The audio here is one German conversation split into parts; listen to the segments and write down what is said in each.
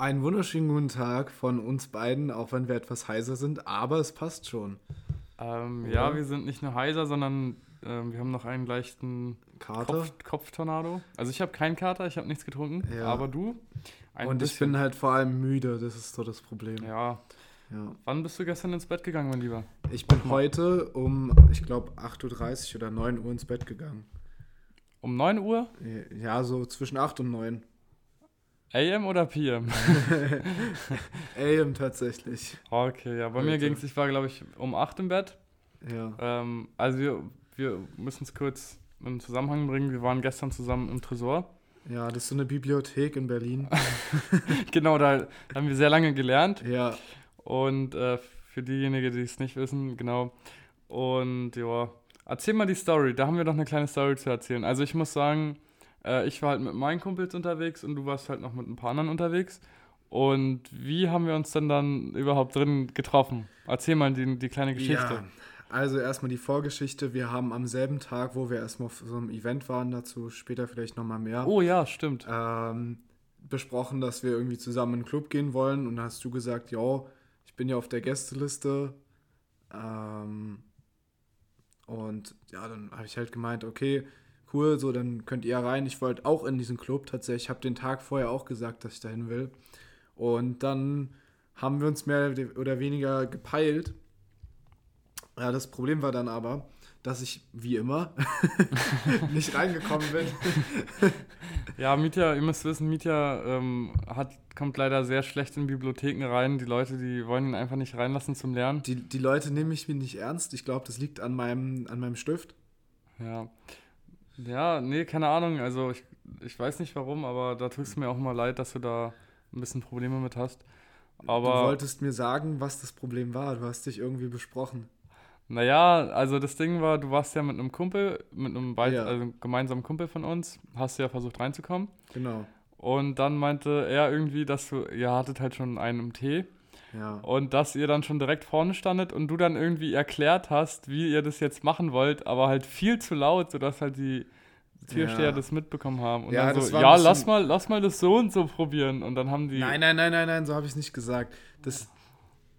Einen wunderschönen guten Tag von uns beiden, auch wenn wir etwas heiser sind, aber es passt schon. Ähm, ja, wir sind nicht nur heiser, sondern ähm, wir haben noch einen leichten Kater. Kopf, Kopftornado. Also ich habe keinen Kater, ich habe nichts getrunken, Ja. aber du? Und ich bisschen. bin halt vor allem müde, das ist so das Problem. Ja. Ja. Wann bist du gestern ins Bett gegangen, mein Lieber? Ich bin heute um, ich glaube, 8.30 Uhr oder 9 Uhr ins Bett gegangen. Um 9 Uhr? Ja, so zwischen 8 und 9. AM oder PM? AM tatsächlich. Okay, ja, bei mir Heute. ging es, ich war glaube ich um 8 im Bett. Ja. Ähm, also wir, wir müssen es kurz in Zusammenhang bringen. Wir waren gestern zusammen im Tresor. Ja, das ist so eine Bibliothek in Berlin. genau, da haben wir sehr lange gelernt. Ja. Und äh, für diejenigen, die es nicht wissen, genau. Und ja, erzähl mal die Story. Da haben wir doch eine kleine Story zu erzählen. Also ich muss sagen, äh, ich war halt mit meinen Kumpels unterwegs und du warst halt noch mit ein paar anderen unterwegs. Und wie haben wir uns denn dann überhaupt drin getroffen? Erzähl mal die, die kleine Geschichte. Ja, also erstmal die Vorgeschichte. Wir haben am selben Tag, wo wir erstmal auf so einem Event waren, dazu später vielleicht nochmal mehr, Oh ja, stimmt. ähm, besprochen, dass wir irgendwie zusammen in den Club gehen wollen. Und dann hast du gesagt, ja, ich bin ja auf der Gästeliste. Ähm, und ja, dann habe ich halt gemeint, okay, cool, so dann könnt ihr rein. Ich wollte auch in diesen Club tatsächlich. Ich habe den Tag vorher auch gesagt, dass ich dahin will. Und dann haben wir uns mehr oder weniger gepeilt. Ja, das Problem war dann aber, dass ich wie immer nicht reingekommen bin. Ja, Mietja, ihr müsst wissen, Mietja ähm, hat, kommt leider sehr schlecht in Bibliotheken rein. Die Leute, die wollen ihn einfach nicht reinlassen zum Lernen. Die, die Leute nehmen mich nicht ernst. Ich glaube, das liegt an meinem, an meinem Stift. Ja. Ja, nee, keine Ahnung. Also ich, ich weiß nicht warum, aber da tust du mir auch mal leid, dass du da ein bisschen Probleme mit hast. du Aber wolltest mir sagen, was das Problem war. Du hast dich irgendwie besprochen. naja, also das Ding war, du warst ja mit einem Kumpel, mit einem beid, Ja. also gemeinsamen Kumpel von uns, hast du ja versucht reinzukommen. Genau. Und dann meinte er irgendwie, dass du, ihr hattet halt schon einen im Tee Ja. und dass ihr dann schon direkt vorne standet und du dann irgendwie erklärt hast, wie ihr das jetzt machen wollt, aber halt viel zu laut, sodass halt die Türsteher Ja. das mitbekommen haben. Und Ja, dann so, ja, lass mal, lass mal das so und so probieren. Und dann haben die. Nein, nein, nein, nein, nein, so habe ich es nicht gesagt. Das,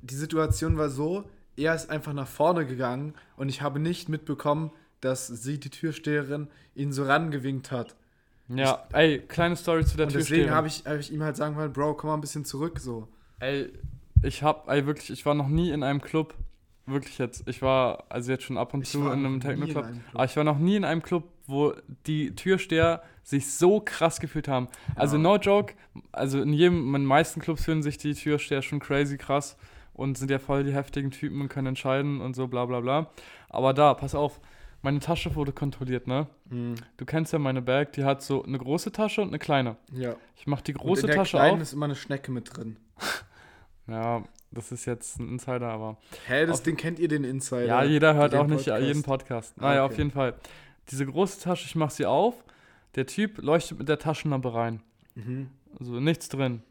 die Situation war so, er ist einfach nach vorne gegangen und ich habe nicht mitbekommen, dass sie, die Türsteherin, ihn so rangewinkt hat. Ja, ey, kleine Story zu der und Türsteherin. deswegen habe ich, hab ich ihm halt sagen wollen, Bro, komm mal ein bisschen zurück, so. Ey, ich hab, ey, wirklich, ich war noch nie in einem Club. Wirklich jetzt. Ich war also jetzt schon ab und Ich zu in einem Techno-Club. Aber ich war noch nie in einem Club, wo die Türsteher sich so krass gefühlt haben. Also Ja. no joke, also in jedem, in den meisten Clubs fühlen sich die Türsteher schon crazy krass und sind ja voll die heftigen Typen und können entscheiden und so bla bla bla. Aber da, pass auf, meine Tasche wurde kontrolliert, ne? Du kennst ja meine Bag, die hat so eine große Tasche und eine kleine. Ja. Ich mach die Und große in der Tasche kleinen auf. ist immer eine Schnecke mit drin. Ja, das ist jetzt ein Insider, aber. Hä, das Auf- Ding kennt ihr den Insider? Ja, jeder hört auch nicht Podcast. jeden Podcast. Ah, Naja, okay. auf jeden Fall. Diese große Tasche, ich mach sie auf. Der Typ leuchtet mit der Taschenlampe rein. Mhm. Also nichts drin.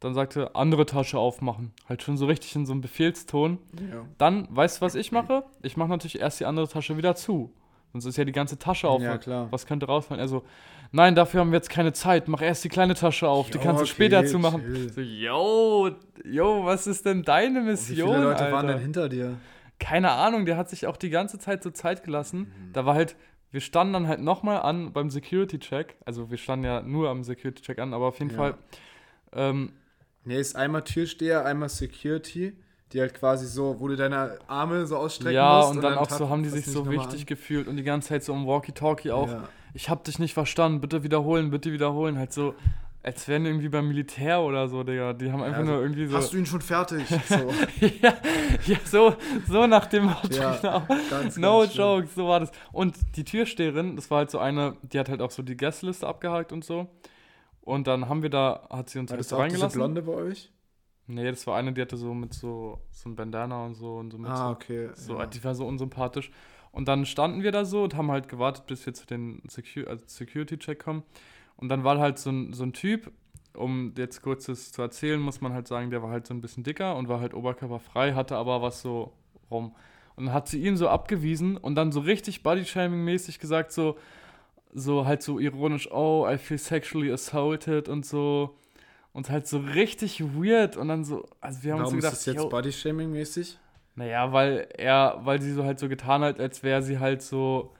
Dann sagt er, andere Tasche aufmachen. Halt schon so richtig in so einem Befehlston. Ja. Dann, weißt du, was ich mache? Ich mache natürlich erst die andere Tasche wieder zu. Sonst ist ja die ganze Tasche auf. ja, klar. Was könnte rausfallen? Also, nein, dafür haben wir jetzt keine Zeit. Mach erst die kleine Tasche auf. die Jo, kannst du okay, später zumachen. So, yo, yo, was ist denn deine Wie Mission? viele Leute Alter? waren denn hinter dir? keine Ahnung, der hat sich auch die ganze Zeit so Zeit gelassen. Da war halt, wir standen dann halt nochmal an beim Security-Check. Also wir standen ja nur am Security-Check an, aber auf jeden Ja. Fall. Ähm, Nee, ist einmal Türsteher, einmal Security, die halt quasi so, wo du deine Arme so ausstrecken ja, musst. und dann auch tat- so haben die sich so wichtig an. gefühlt und die ganze Zeit so im Walkie-Talkie auch. Ja. Ich hab dich nicht verstanden, bitte wiederholen, bitte wiederholen. Halt so, als wären die irgendwie beim Militär oder so, Digga. Die haben einfach also, nur irgendwie so. Hast du ihn schon fertig? So. ja, ja, so, so nach dem Motto, Ja, genau. ganz, No ganz schlimm. joke, so war das. Und die Türsteherin, das war halt so eine, die hat halt auch so die Gästeliste abgehakt und so. Und dann haben wir da, hat sie uns War ein das bisschen auch diese reingelassen. Blonde bei euch? Nee, das war eine, die hatte so mit so, so ein Bandana und so und so mit Ah, okay. so, so ja. die war so unsympathisch. Und dann standen wir da so und haben halt gewartet, bis wir zu den Secu also Security-Check kommen. Und dann war halt so ein, so ein Typ, um jetzt kurzes zu erzählen, muss man halt sagen, der war halt so ein bisschen dicker und war halt oberkörperfrei, hatte aber was so rum. Und dann hat sie ihn so abgewiesen und dann so richtig Bodyshaming-mäßig gesagt, so, so halt so ironisch, oh, I feel sexually assaulted und so. Und halt so richtig weird und dann so, also wir haben Warum uns so gedacht, ist das jetzt Body-Shaming-mäßig? naja, weil er, weil sie so halt so getan hat, als wäre sie halt so.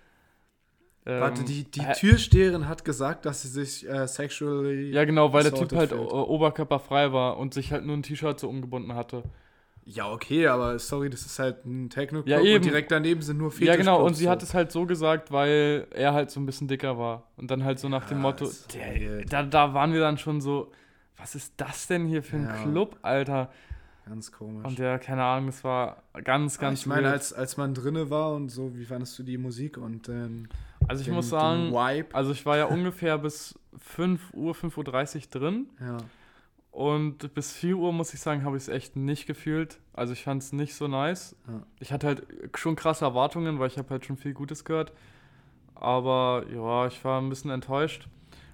ähm, Warte, die, die äh, Türsteherin hat gesagt, dass sie sich äh, sexually. Ja, genau, weil der Typ halt o- oberkörperfrei war und sich halt nur ein T-Shirt so umgebunden hatte. Ja, okay, aber sorry, das ist halt ein Techno-Club Ja, eben. und direkt daneben sind nur Ja, genau, und sie so. hat es halt so gesagt, weil er halt so ein bisschen dicker war. Und dann halt so nach dem Ja, Motto, ist der, da, da waren wir dann schon so, was ist das denn hier für ein Ja. Club, Alter? Ganz komisch. Und der, keine Ahnung, das war ganz, Aber ganz ich meine, als, als man drinne war und so, wie fandest du die Musik und den, Also ich den, muss sagen, also ich war ja ungefähr bis 5 Uhr, 5.30 Uhr drin. Ja. Und bis 4 Uhr, muss ich sagen, habe ich es echt nicht gefühlt. Also ich fand es nicht so nice. Ja. Ich hatte halt schon krasse Erwartungen, weil ich habe halt schon viel Gutes gehört. Aber ja, ich war ein bisschen enttäuscht.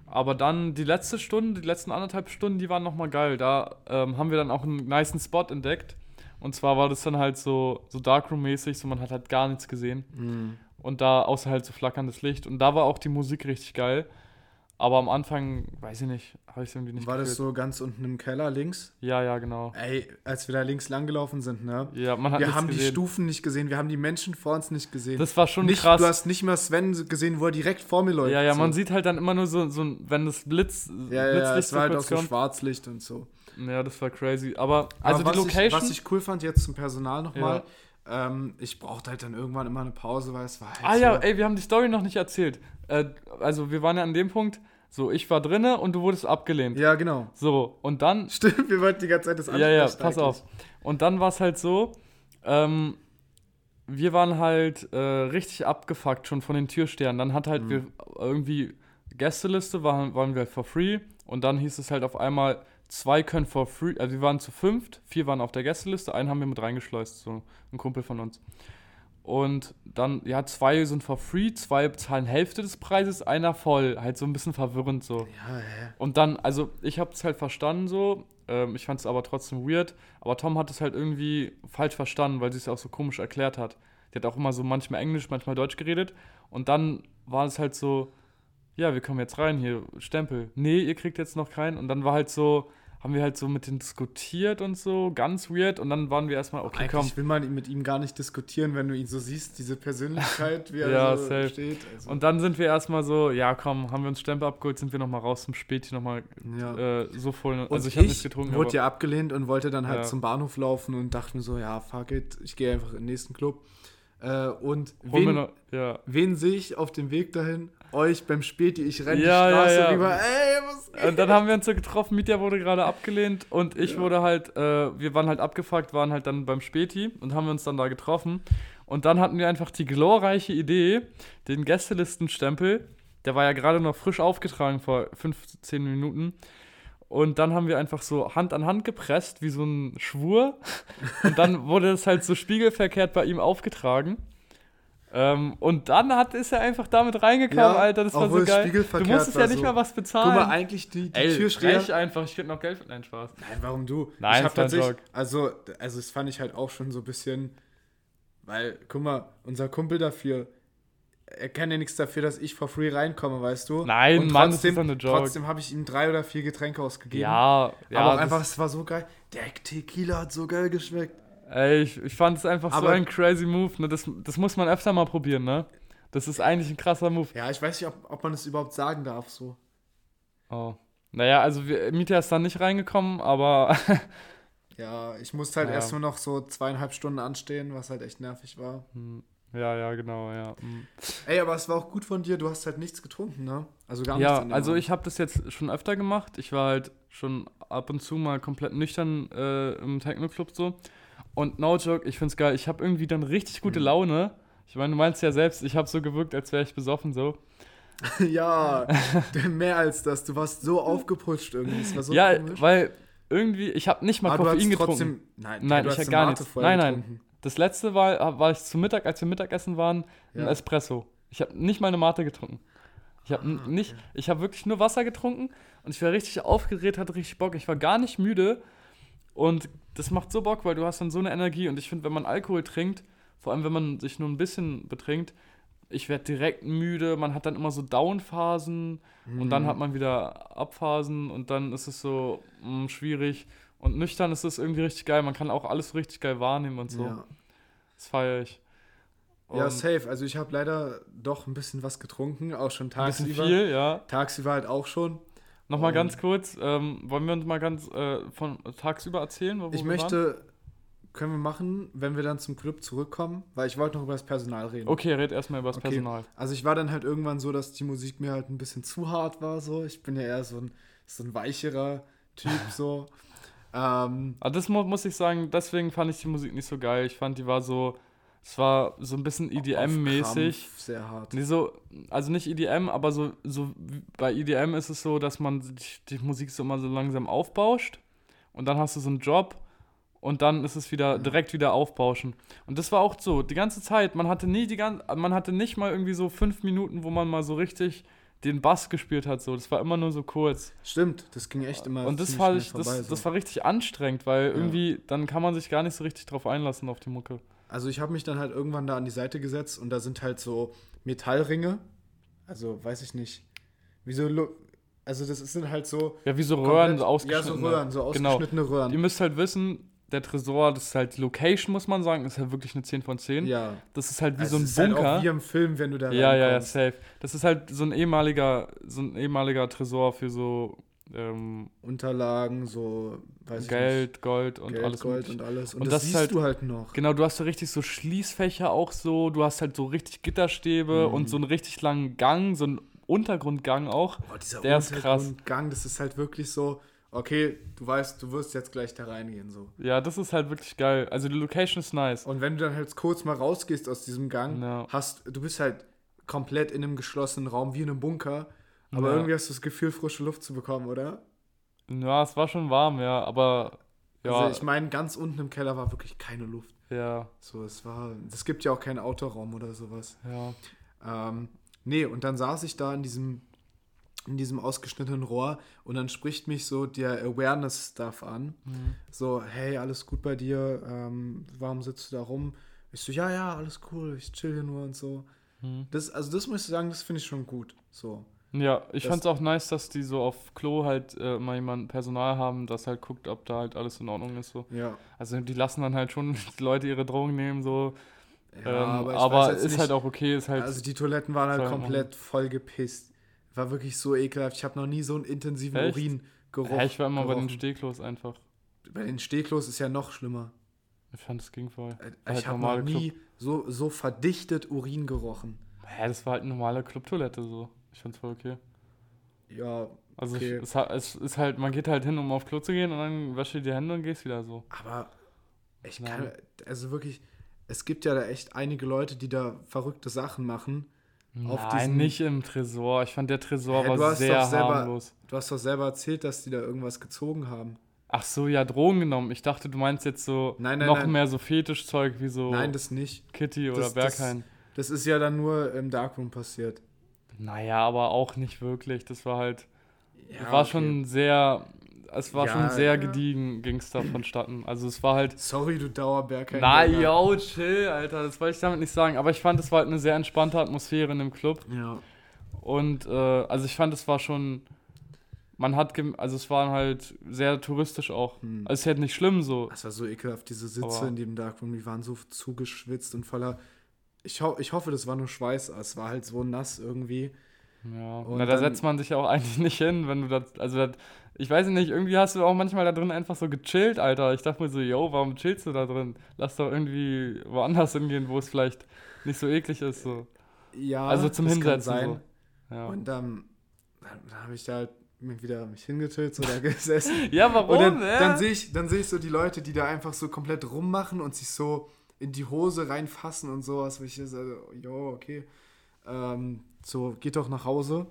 Aber dann die letzte Stunde, die letzten anderthalb Stunden, die waren nochmal geil. Da ähm, haben wir dann auch einen niceen Spot entdeckt. Und zwar war das dann halt so, so Darkroom-mäßig, so man hat halt gar nichts gesehen. Mhm. Und da außer halt so flackerndes Licht. Und da war auch die Musik richtig geil. Aber am Anfang, weiß ich nicht, habe ich es irgendwie nicht War das gefühlt. so ganz unten im Keller links? Ja, ja, genau. Ey, als wir da links langgelaufen sind, ne? Ja, man hat Wir haben die gesehen. Stufen nicht gesehen, wir haben die Menschen vor uns nicht gesehen. Das war schon nicht, krass. Du hast nicht mal Sven gesehen, wo er direkt vor mir läuft. ja, ja, so. man sieht halt dann immer nur so, so wenn das Blitz, Ja, ja, Blitzlicht es war halt auch so kommt. Schwarzlicht und so. Ja, das war crazy. Aber, also Aber die was Location. Ich, was ich cool fand jetzt zum Personal nochmal, ähm, ich brauchte halt dann irgendwann immer eine Pause, weil es war halt ah so, ja, ey, wir haben die Story noch nicht erzählt. Äh, also wir waren ja an dem Punkt, so, ich war drinne und du wurdest abgelehnt. Ja, genau. So, und dann Stimmt, wir wollten die ganze Zeit das Ja, ja, ansprechen pass eigentlich. auf. Und dann war es halt so, ähm, wir waren halt äh, richtig abgefuckt schon von den Türstern. Dann hat halt Mhm. wir irgendwie Gästeliste, waren, waren wir halt for free. Und dann hieß es halt auf einmal, zwei können for free, also wir waren zu fünft, vier waren auf der Gästeliste, einen haben wir mit reingeschleust, so ein Kumpel von uns. Und dann, ja, zwei sind for free, zwei zahlen Hälfte des Preises, einer voll. Halt so ein bisschen verwirrend so. Ja, hä? Und dann, also ich habe es halt verstanden so, ähm, ich fand es aber trotzdem weird, aber Tom hat es halt irgendwie falsch verstanden, weil sie es auch so komisch erklärt hat. Die hat auch immer so manchmal Englisch, manchmal Deutsch geredet und dann war es halt so, ja, wir kommen jetzt rein hier, Stempel. Nee, ihr kriegt jetzt noch keinen und dann war halt so, haben wir halt so mit denen diskutiert und so, ganz weird und dann waren wir erstmal, okay, komm. Eigentlich will man mit ihm gar nicht diskutieren, wenn du ihn so siehst, diese Persönlichkeit, wie er Ja, so safe. steht. Also, Und dann sind wir erstmal so, ja komm, haben wir uns Stempel abgeholt, sind wir nochmal raus zum Späti nochmal ja. äh, so voll. Und Also ich, ich habe nichts getrunken. wurde ja abgelehnt und wollte dann halt Ja. zum Bahnhof laufen und dachte mir so, ja, fuck it, ich gehe einfach in den nächsten Club. Äh, und Hol wen, noch, ja. wen sehe ich auf dem Weg dahin? Euch beim Späti, ich renne Ja, die ja, Straße ja. rüber, ey, was geht? Und dann haben wir uns so getroffen, Mitya wurde gerade abgelehnt und ich Ja. wurde halt, äh, wir waren halt abgefuckt, waren halt dann beim Späti und haben wir uns dann da getroffen. Und dann hatten wir einfach die glorreiche Idee, den Gästelistenstempel, der war ja gerade noch frisch aufgetragen vor 15 Minuten. Und dann haben wir einfach so Hand an Hand gepresst, wie so ein Schwur. Und dann wurde es halt so spiegelverkehrt bei ihm aufgetragen. Ähm, und dann hat, ist er einfach damit reingekommen, Ja, Alter. Das war so geil. Du musstest ja nicht so. mal was bezahlen. Guck mal, eigentlich die, die Ey, Türsteher. frech einfach, ich krieg noch Geld. Nein, Spaß. Nein, warum du? Nein, ich ein tatsächlich, also, also das fand ich halt auch schon so ein bisschen, weil, guck mal, unser Kumpel dafür, er kann ja nichts dafür, dass ich for free reinkomme, weißt du? Nein, Und Mann, das trotzdem, ist doch eine Joke. Trotzdem habe ich ihm drei oder vier Getränke ausgegeben. Ja, ja. aber auch das- einfach, es war so geil. Der Tequila hat so geil geschmeckt. Ey, ich, ich fand es einfach so Aber- ein crazy Move. Ne? Das, das muss man öfter mal probieren, ne? Das ist eigentlich ein krasser Move. Ja, ich weiß nicht, ob, ob man das überhaupt sagen darf, so. Oh. Naja, also wir, Mieter ist dann nicht reingekommen, aber Ja, ich musste halt Ja. erst nur noch so zweieinhalb Stunden anstehen, was halt echt nervig war. ja, ja, genau, ja. Mm. Ey, aber es war auch gut von dir, du hast halt nichts getrunken, ne? Also gar nichts. Ja, an dem also Abend. ich habe das jetzt schon öfter gemacht. Ich war halt schon ab und zu mal komplett nüchtern äh, im Techno-Club so. Und no joke, ich find's geil. Ich habe irgendwie dann richtig gute Mhm. Laune. Ich meine, du meinst ja selbst, ich habe so gewirkt, als wäre ich besoffen so. Ja, mehr als das. Du warst so aufgeputscht irgendwie. So ja, komisch. weil irgendwie, ich habe nicht mal Aber Koffein getrunken. trotzdem. Nein, Nein, ich hast hab gar nichts. Nein, nein. getrunken. Das letzte war, war ich zu Mittag, als wir Mittagessen waren, ein Ja. Espresso. Ich habe nicht mal eine Mate getrunken. Ich habe Ah, nicht, ich habe wirklich nur Wasser getrunken und ich war richtig aufgeregt, hatte richtig Bock. Ich war gar nicht müde und das macht so Bock, weil du hast dann so eine Energie und ich finde, wenn man Alkohol trinkt, vor allem wenn man sich nur ein bisschen betrinkt, ich werde direkt müde. Man hat dann immer so Down-Phasen und dann Mhm. hat man wieder Abphasen und dann ist es so mh, schwierig. Und nüchtern ist es irgendwie richtig geil. Man kann auch alles richtig geil wahrnehmen und so. Ja. Das feiere ich. ja, Und safe. Also ich habe leider doch ein bisschen was getrunken, auch schon Ein bisschen tagsüber. viel, ja. Tagsüber halt auch schon. Nochmal Und- ganz kurz, ähm, wollen wir uns mal ganz äh, von tagsüber erzählen? Wo, wo Ich wir waren? möchte, können wir machen, wenn wir dann zum Club zurückkommen, weil ich wollte noch über das Personal reden. Okay, red erstmal über das Okay. Personal. Also ich war dann halt irgendwann so, dass die Musik mir halt ein bisschen zu hart war. So, ich bin ja eher so ein, so ein weicherer Typ so. ähm, Aber das mu muss ich sagen, deswegen fand ich die Musik nicht so geil. Ich fand, die war so, es war so ein bisschen EDM-mäßig. Sehr hart. Nee, so, also nicht EDM, aber so, so bei EDM ist es so, dass man die, die Musik so immer so langsam aufbauscht und dann hast du so einen Job und dann ist es wieder direkt wieder aufbauschen. Und das war auch so, die ganze Zeit, man hatte nie die ganze, man hatte nicht mal irgendwie so fünf Minuten, wo man mal so richtig den Bass gespielt hat, so. Das war immer nur so kurz. Stimmt, das ging echt immer Und das war, ich, das, vorbei, so. das war richtig anstrengend, weil irgendwie, dann kann man sich gar nicht so richtig drauf einlassen auf die Mucke. Also ich habe mich dann halt irgendwann da an die Seite gesetzt und da sind halt so Metallringe. Also weiß ich nicht. Wie so, Lu- also das sind halt so Ja, wie so Röhren, komplett- so Ja, ausgeschnittene. so Röhren, so Genau. ausgeschnittene Röhren. Ihr müsst halt wissen, der Tresor, das ist halt Location, muss man sagen, ist halt wirklich eine 10 von 10. Ja. Das ist halt wie Also so ein ist halt Bunker. auch wie im Film, wenn du da ja, ja, ja, safe. Das ist halt so ein ehemaliger, so ein ehemaliger Tresor für so ähm, Unterlagen, so weiß ich Geld, Gold und nicht, Geld, alles Gold und alles. Und, Und das, das siehst halt- du halt noch. Genau, du hast so richtig so Schließfächer auch so, du hast halt so richtig Gitterstäbe Mhm. und so einen richtig langen Gang, so einen Untergrundgang auch. Oh, dieser Der ist krass. Gang, das ist halt wirklich so, okay, du weißt, du wirst jetzt gleich da reingehen. so. Ja, das ist halt wirklich geil. Also die Location ist nice. Und wenn du dann halt kurz mal rausgehst aus diesem Gang, Ja. hast du bist halt komplett in einem geschlossenen Raum, wie in einem Bunker. Aber Ja. irgendwie hast du das Gefühl, frische Luft zu bekommen, oder? Ja, es war schon warm, ja, aber ja, Also ich meine, ganz unten im Keller war wirklich keine Luft. ja, So, es war, es gibt ja auch keinen Autoraum oder sowas. ja. Ähm, nee, und dann saß ich da in diesem, in diesem ausgeschnittenen Rohr und dann spricht mich so der Awareness-Stuff an. Mhm. So, hey, alles gut bei dir? Ähm, warum sitzt du da rum? Ich so, ja, ja, alles cool, ich chill hier nur und so. Mhm. Das, also das muss ich sagen, das finde ich schon gut. So. Ja, ich fand's auch nice, dass die so auf Klo halt äh, mal jemand Personal haben, das halt guckt, ob da halt alles in Ordnung ist. So. Ja. Also die lassen dann halt schon die Leute ihre Drogen nehmen, so. Ja, ähm, aber jetzt ist nicht- halt auch okay, ist halt. Also die Toiletten waren halt komplett voll gepisst. War wirklich so ekelhaft. Ich habe noch nie so einen intensiven Echt? Uringeruch. ja, ich war immer bei den gerochen. Stehklos einfach. Bei den Stehklos ist ja noch schlimmer. Ich fand, es ging voll. Äh, Halt Ich habe normale noch nie so, so verdichtet Urin gerochen. Ja, das war halt eine normale Clubtoilette so. Ich fand's voll okay. Ja, Also Okay. ich, es, ist halt, man geht halt hin, um auf Klo zu gehen und dann wäsche die Hände und gehst wieder so. aber ich Nein. kann, also wirklich, es gibt ja da echt einige Leute, die da verrückte Sachen machen. Auf Nein, nicht im Tresor. Ich fand der Tresor du war hast sehr selber- harmlos. Du hast doch selber erzählt, dass die da irgendwas gezogen haben. Ach so, ja, Drogen genommen. Ich dachte, du meinst jetzt so Nein, nein, noch nein. mehr so Fetischzeug wie so Nein, das nicht. Kitty oder das- das- Berghain. Das ist ja dann nur im Darkroom passiert. Naja, aber auch nicht wirklich. Das war halt, Ja, war okay. schon sehr, es war Ja, schon sehr ja. gediegen, ging's da vonstatten. Also es war halt, Sorry, du Dauerberg. na yo, chill, Alter, das wollte ich damit nicht sagen. Aber ich fand, es war halt eine sehr entspannte Atmosphäre in dem Club. Ja. Und, äh, also ich fand, es war schon, man hat, gem- also es war halt sehr touristisch auch. Hm. Also es ist halt nicht schlimm so. Das war so ekelhaft, diese Sitze Aber- in dem Darkroom, die waren so zugeschwitzt und voller. Ich, ho ich hoffe, das war nur Schweiß, es war halt so nass irgendwie. Ja, Und na, da setzt man sich ja auch eigentlich nicht hin, wenn du das, also das, ich weiß nicht, irgendwie hast du auch manchmal da drin einfach so gechillt, Alter. Ich dachte mir so, yo, warum chillst du da drin? Lass doch irgendwie woanders hingehen, wo es vielleicht nicht so eklig ist, so. Ja, Also zum das kann Hinsetzen, sein. so. Ja, Und ähm, dann, dann habe ich da halt mir wieder mich hingetillt, so da gesessen. ja warum? Und dann, äh? dann sehe ich, dann sehe ich so die Leute, die da einfach so komplett rummachen und sich so in die Hose reinfassen und sowas, wo ich so, jo, okay. Ähm, so, geht doch nach Hause.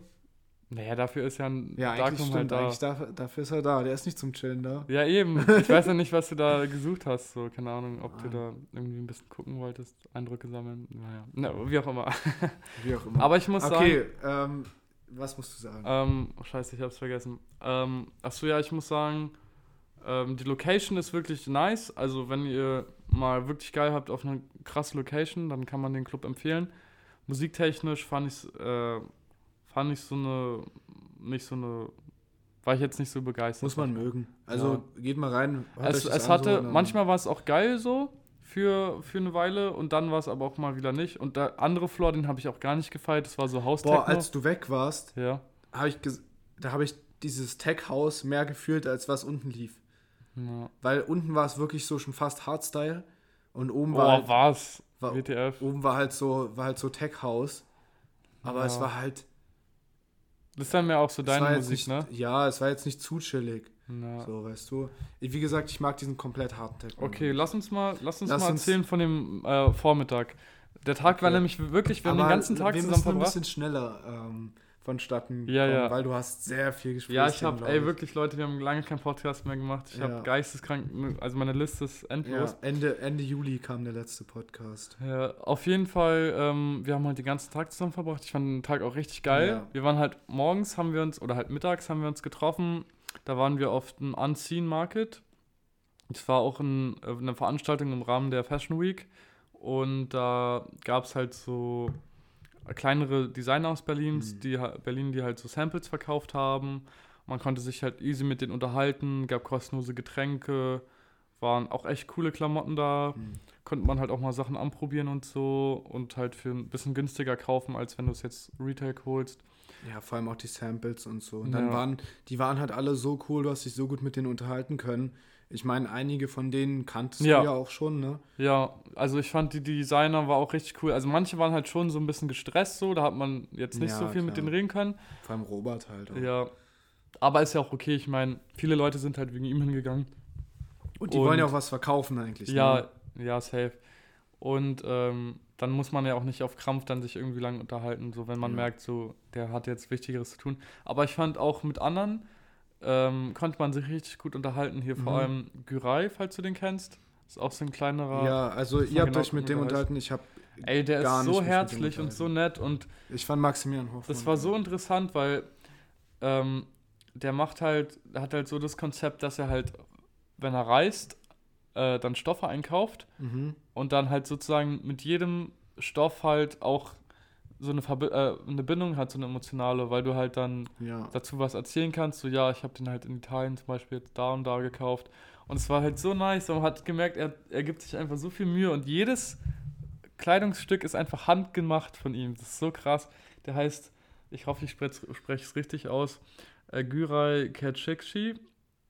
naja, dafür ist ja ein Ja, eigentlich Darkroom stimmt, halt da. eigentlich dafür, ist er da. Der ist nicht zum Chillen da. Ja, eben. Ich weiß ja nicht, was du da gesucht hast, so, keine Ahnung, ob du Ah. da irgendwie ein bisschen gucken wolltest, Eindrücke sammeln, naja, na, wie auch immer. Wie auch immer. Aber ich muss sagen, okay, ähm, was musst du sagen? Ähm, oh, scheiße, ich hab's vergessen. Ähm, achso, ja, ich muss sagen, ähm, die Location ist wirklich nice. Also, wenn ihr mal wirklich geil habt auf eine krasse Location, dann kann man den Club empfehlen. musiktechnisch fand ich äh, fand ich so eine nicht so eine war ich jetzt nicht so begeistert. Muss man mögen. Also geht mal rein. Es, es hatte, so, manchmal war es auch geil so für, für eine Weile und dann war es aber auch mal wieder nicht. Und der andere Floor, den habe ich auch gar nicht gefeiert, das war so Haustechno. Boah, als du weg warst, ja. habe ich da habe ich dieses Tech-House mehr gefühlt, als was unten lief. Ja. Weil unten war es wirklich so schon fast Hardstyle und oben war Boah, halt, war's. war- WTF. oben war halt so war halt so Tech-House. Aber Ja. es war halt Das ist dann mehr auch so war deine Musik, nicht, ne? Ja, es war jetzt nicht zu chillig. Ja. So, weißt du. Wie gesagt, ich mag diesen komplett harten Techno. Okay, lass uns mal, lass uns Lass mal uns- erzählen von dem äh, Vormittag. Der Tag war Okay. nämlich wirklich, wir haben den ganzen Tag wir zusammen müssen ein verbracht. bisschen schneller ähm, vonstatten Ja, ja. weil du hast sehr viel Gespräch. Ja, ich habe, ey, wirklich, Leute, wir haben lange keinen Podcast mehr gemacht. Ich Ja. habe geisteskrank, also meine Liste ist Ja, endlos. Ende, Ende Juli kam der letzte Podcast. Ja, auf jeden Fall, ähm, wir haben halt den ganzen Tag zusammen verbracht. Ich fand den Tag auch richtig geil. Ja. Wir waren halt morgens, haben wir uns, oder halt mittags haben wir uns getroffen. Da waren wir auf dem Unseen Market. Das war auch ein, äh, eine Veranstaltung im Rahmen der Fashion Week. Und da gab es halt so kleinere Designer aus Berlins, Mhm. die, Berlin, die halt so Samples verkauft haben. Man konnte sich halt easy mit denen unterhalten, gab kostenlose Getränke, waren auch echt coole Klamotten da Hm. konnte man halt auch mal Sachen anprobieren und so und halt für ein bisschen günstiger kaufen, als wenn du es jetzt Retail holst. Ja, vor allem auch die Samples und so. Und dann Ja. waren, die waren halt alle so cool, du hast dich so gut mit denen unterhalten können. Ich meine, einige von denen kanntest Ja. du ja auch schon, ne? Ja, also ich fand die Designer war auch richtig cool. Also manche waren halt schon so ein bisschen gestresst so, da hat man jetzt nicht Ja, so viel mit klar. denen reden können. Vor allem Robert halt auch. Ja. Aber ist ja auch okay, ich meine, viele Leute sind halt wegen ihm hingegangen. Und die Und- wollen ja auch was verkaufen eigentlich. Ja, Ne? ja, safe. Und ähm, dann muss man ja auch nicht auf Krampf dann sich irgendwie lang unterhalten, so wenn man Ja. merkt, so der hat jetzt Wichtigeres zu tun. Aber ich fand auch mit anderen ähm, konnte man sich richtig gut unterhalten. Hier vor Mhm. allem Gyrai, falls du den kennst. Ist auch so ein kleinerer. Ja, also ihr habt genau euch mit dem unterhalten. Ich habe, Ey, der ist so herzlich und so nett und ich fand Maximilian Hoffmann. das war so interessant, weil ähm, der macht halt, der hat halt so das Konzept, dass er halt, wenn er reist, äh, dann Stoffe einkauft Mhm. und dann halt sozusagen mit jedem Stoff halt auch so eine, Verbi äh, eine Bindung hat, so eine emotionale, weil du halt dann Ja. dazu was erzählen kannst. So, ja, ich habe den halt in Italien zum Beispiel da und da gekauft. Und es war halt so nice. Und man hat gemerkt, er, er gibt sich einfach so viel Mühe. Und jedes Kleidungsstück ist einfach handgemacht von ihm. Das ist so krass. Der heißt, ich hoffe, ich spreche es richtig aus, äh, Güray Kerchekshi.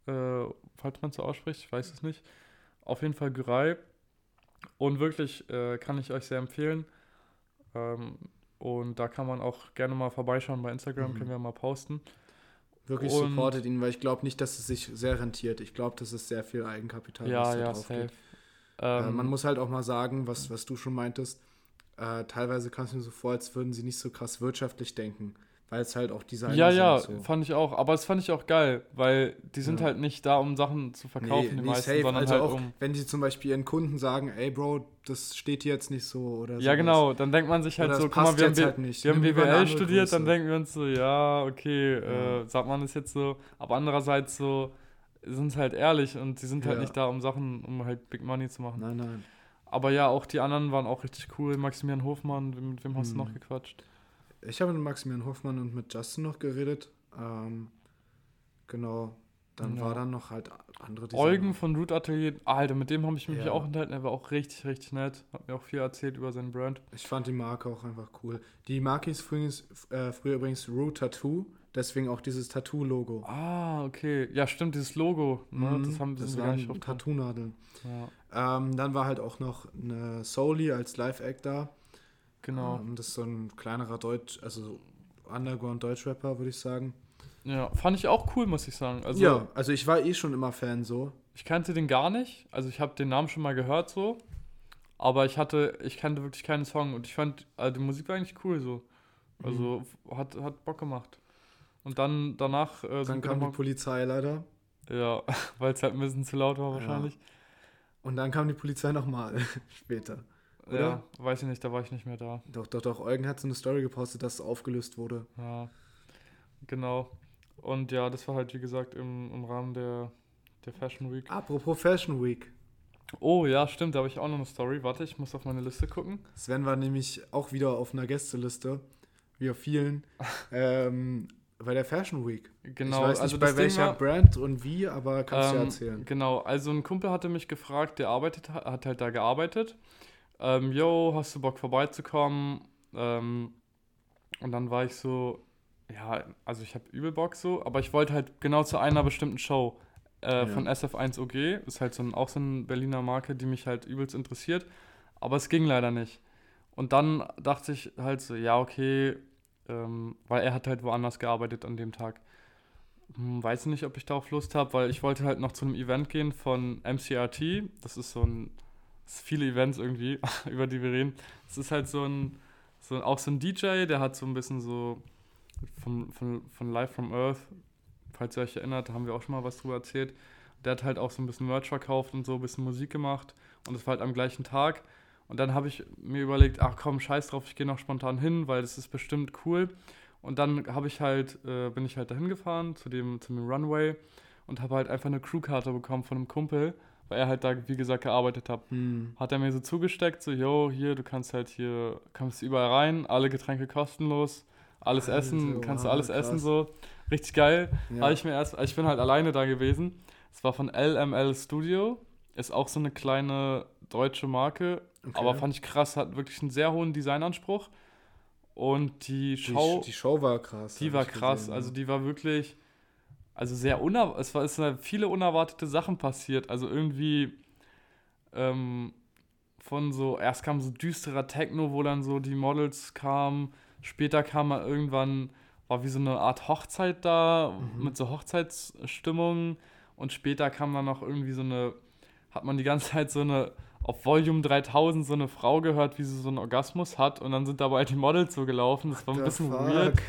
Äh, falls man es so ausspricht, ich weiß es nicht. Auf jeden Fall Güray. Und wirklich äh, kann ich euch sehr empfehlen. Ähm, und da kann man auch gerne mal vorbeischauen bei Instagram, Mhm. können wir mal posten. Wirklich Und- supportet ihn, weil ich glaube nicht, dass es sich sehr rentiert. Ich glaube, das ist sehr viel Eigenkapital. Ja, was da ja, drauf safe. geht. Äh, Ähm, man muss halt auch mal sagen, was, was du schon meintest, äh, teilweise kam es mir so vor, als würden sie nicht so krass wirtschaftlich denken, weil es halt auch Designer ja, ja, sind. So. fand ich auch. Aber das fand ich auch geil, weil die sind Ja. halt nicht da, um Sachen zu verkaufen, die nee, meisten, safe. sondern also halt auch, um. wenn die zum Beispiel ihren Kunden sagen, ey Bro, das steht hier jetzt nicht so oder Ja, sowas. genau. Dann denkt man sich halt Oder so, guck mal, wir haben, halt nicht. wir haben BWL studiert, dann Größe. denken wir uns so, ja, okay, Ja. Äh, sagt man das jetzt so. Aber andererseits so, sind es halt ehrlich und sie sind halt Ja. nicht da, um Sachen, um halt Big Money zu machen. Nein, nein. Aber ja, auch die anderen waren auch richtig cool. Maximilian Hofmann, mit wem hast du Mhm. noch gequatscht? Ich habe mit Maximilian Hoffmann und mit Justin noch geredet. Ähm, genau. Dann Ja. war dann noch halt andere Designer. Eugen von Root Atelier, Alter, mit dem habe ich mich Ja. auch unterhalten. Er war auch richtig, richtig nett. Hat mir auch viel erzählt über seinen Brand. Ich fand die Marke auch einfach cool. Die Marke hieß früher, äh, früher übrigens Rue Tattoo, deswegen auch dieses Tattoo-Logo. Ah, okay. Ja, stimmt, dieses Logo. Ne? Mhm, das haben das das sind wir gar nicht waren. Tattoo-Nadeln. Ja, Ähm, dann war halt auch noch eine Soli als Live-Act da. Genau. Ähm, das ist so ein kleinerer Deutsch, also Underground-Deutschrapper, würde ich sagen. Ja, fand ich auch cool, muss ich sagen. Also, ja, also ich war eh schon immer Fan so. ich kannte den gar nicht. Also, ich habe den Namen schon mal gehört so. Aber ich hatte, ich kannte wirklich keinen Song. Und ich fand, also die Musik war eigentlich cool so. Also, Mhm. hat, hat Bock gemacht. Und dann danach äh, Dann kam die Polizei leider. Ja, weil es halt ein bisschen zu laut war Ja. wahrscheinlich. Und dann kam die Polizei nochmal später. Ja, Oder? weiß ich nicht, da war ich nicht mehr da. Doch, doch, doch. Eugen hat so eine Story gepostet, dass es aufgelöst wurde. Ja, genau. Und ja, das war halt, wie gesagt, im, im Rahmen der, der Fashion Week. Apropos Fashion Week. Oh ja, stimmt, da habe ich auch noch eine Story. Warte, ich muss auf meine Liste gucken. Sven war nämlich auch wieder auf einer Gästeliste, wie auf vielen, ähm, bei der Fashion Week. Genau, ich weiß nicht also bei welcher war- Brand und wie, aber kannst du ja Ähm, erzählen. Genau, also ein Kumpel hatte mich gefragt, der arbeitet, hat halt da gearbeitet. Ähm, yo, hast du Bock vorbeizukommen? Ähm, und dann war ich so, ja, also ich habe übel Bock so, aber ich wollte halt genau zu einer bestimmten Show äh, Ja. von SF1OG, ist halt so ein, auch so eine Berliner Marke, die mich halt übelst interessiert, aber es ging leider nicht. Und dann dachte ich halt so, ja, okay, ähm, weil er hat halt woanders gearbeitet an dem Tag. Hm, weiß nicht, ob ich darauf Lust habe, weil ich wollte halt noch zu einem Event gehen von MCRT. Das ist so ein, viele Events irgendwie, über die wir reden. Es ist halt so ein, so auch so ein DJ, der hat so ein bisschen so von, von, von Live from Earth, falls ihr euch erinnert, da haben wir auch schon mal was drüber erzählt. Der hat halt auch so ein bisschen Merch verkauft und so ein bisschen Musik gemacht und das war halt am gleichen Tag. Und dann habe ich mir überlegt, ach komm, scheiß drauf, ich gehe noch spontan hin, weil das ist bestimmt cool. Und dann habe ich halt, äh, bin ich halt dahin gefahren zu dem, zu dem Runway und habe halt einfach eine Crewkarte bekommen von einem Kumpel, weil er halt da, wie gesagt, gearbeitet hat. Hm. Hat er mir so zugesteckt, so, yo, hier, du kannst halt hier, kannst überall rein, alle Getränke kostenlos, alles Alter, essen, kannst du wow, alles essen, krass. so. Richtig geil. Ja. Habe ich mir erst, ich bin halt alleine da gewesen. Es war von LML Studio, ist auch so eine kleine deutsche Marke, Okay. aber fand ich krass, hat wirklich einen sehr hohen Designanspruch. Und die die, Schau, die Show war krass. die war krass, gesehen, also die war wirklich, also sehr unerwartet, es war es sind halt viele unerwartete Sachen passiert, also irgendwie ähm, von so, erst kam so düsterer Techno, wo dann so die Models kamen, später kam mal irgendwann, war wie so eine Art Hochzeit da, Mhm. mit so Hochzeitsstimmung und später kam dann noch irgendwie so eine, hat man die ganze Zeit so eine, auf Volume 3000 so eine Frau gehört, wie sie so einen Orgasmus hat und dann sind dabei die Models so gelaufen, das war ein bisschen fuck? weird.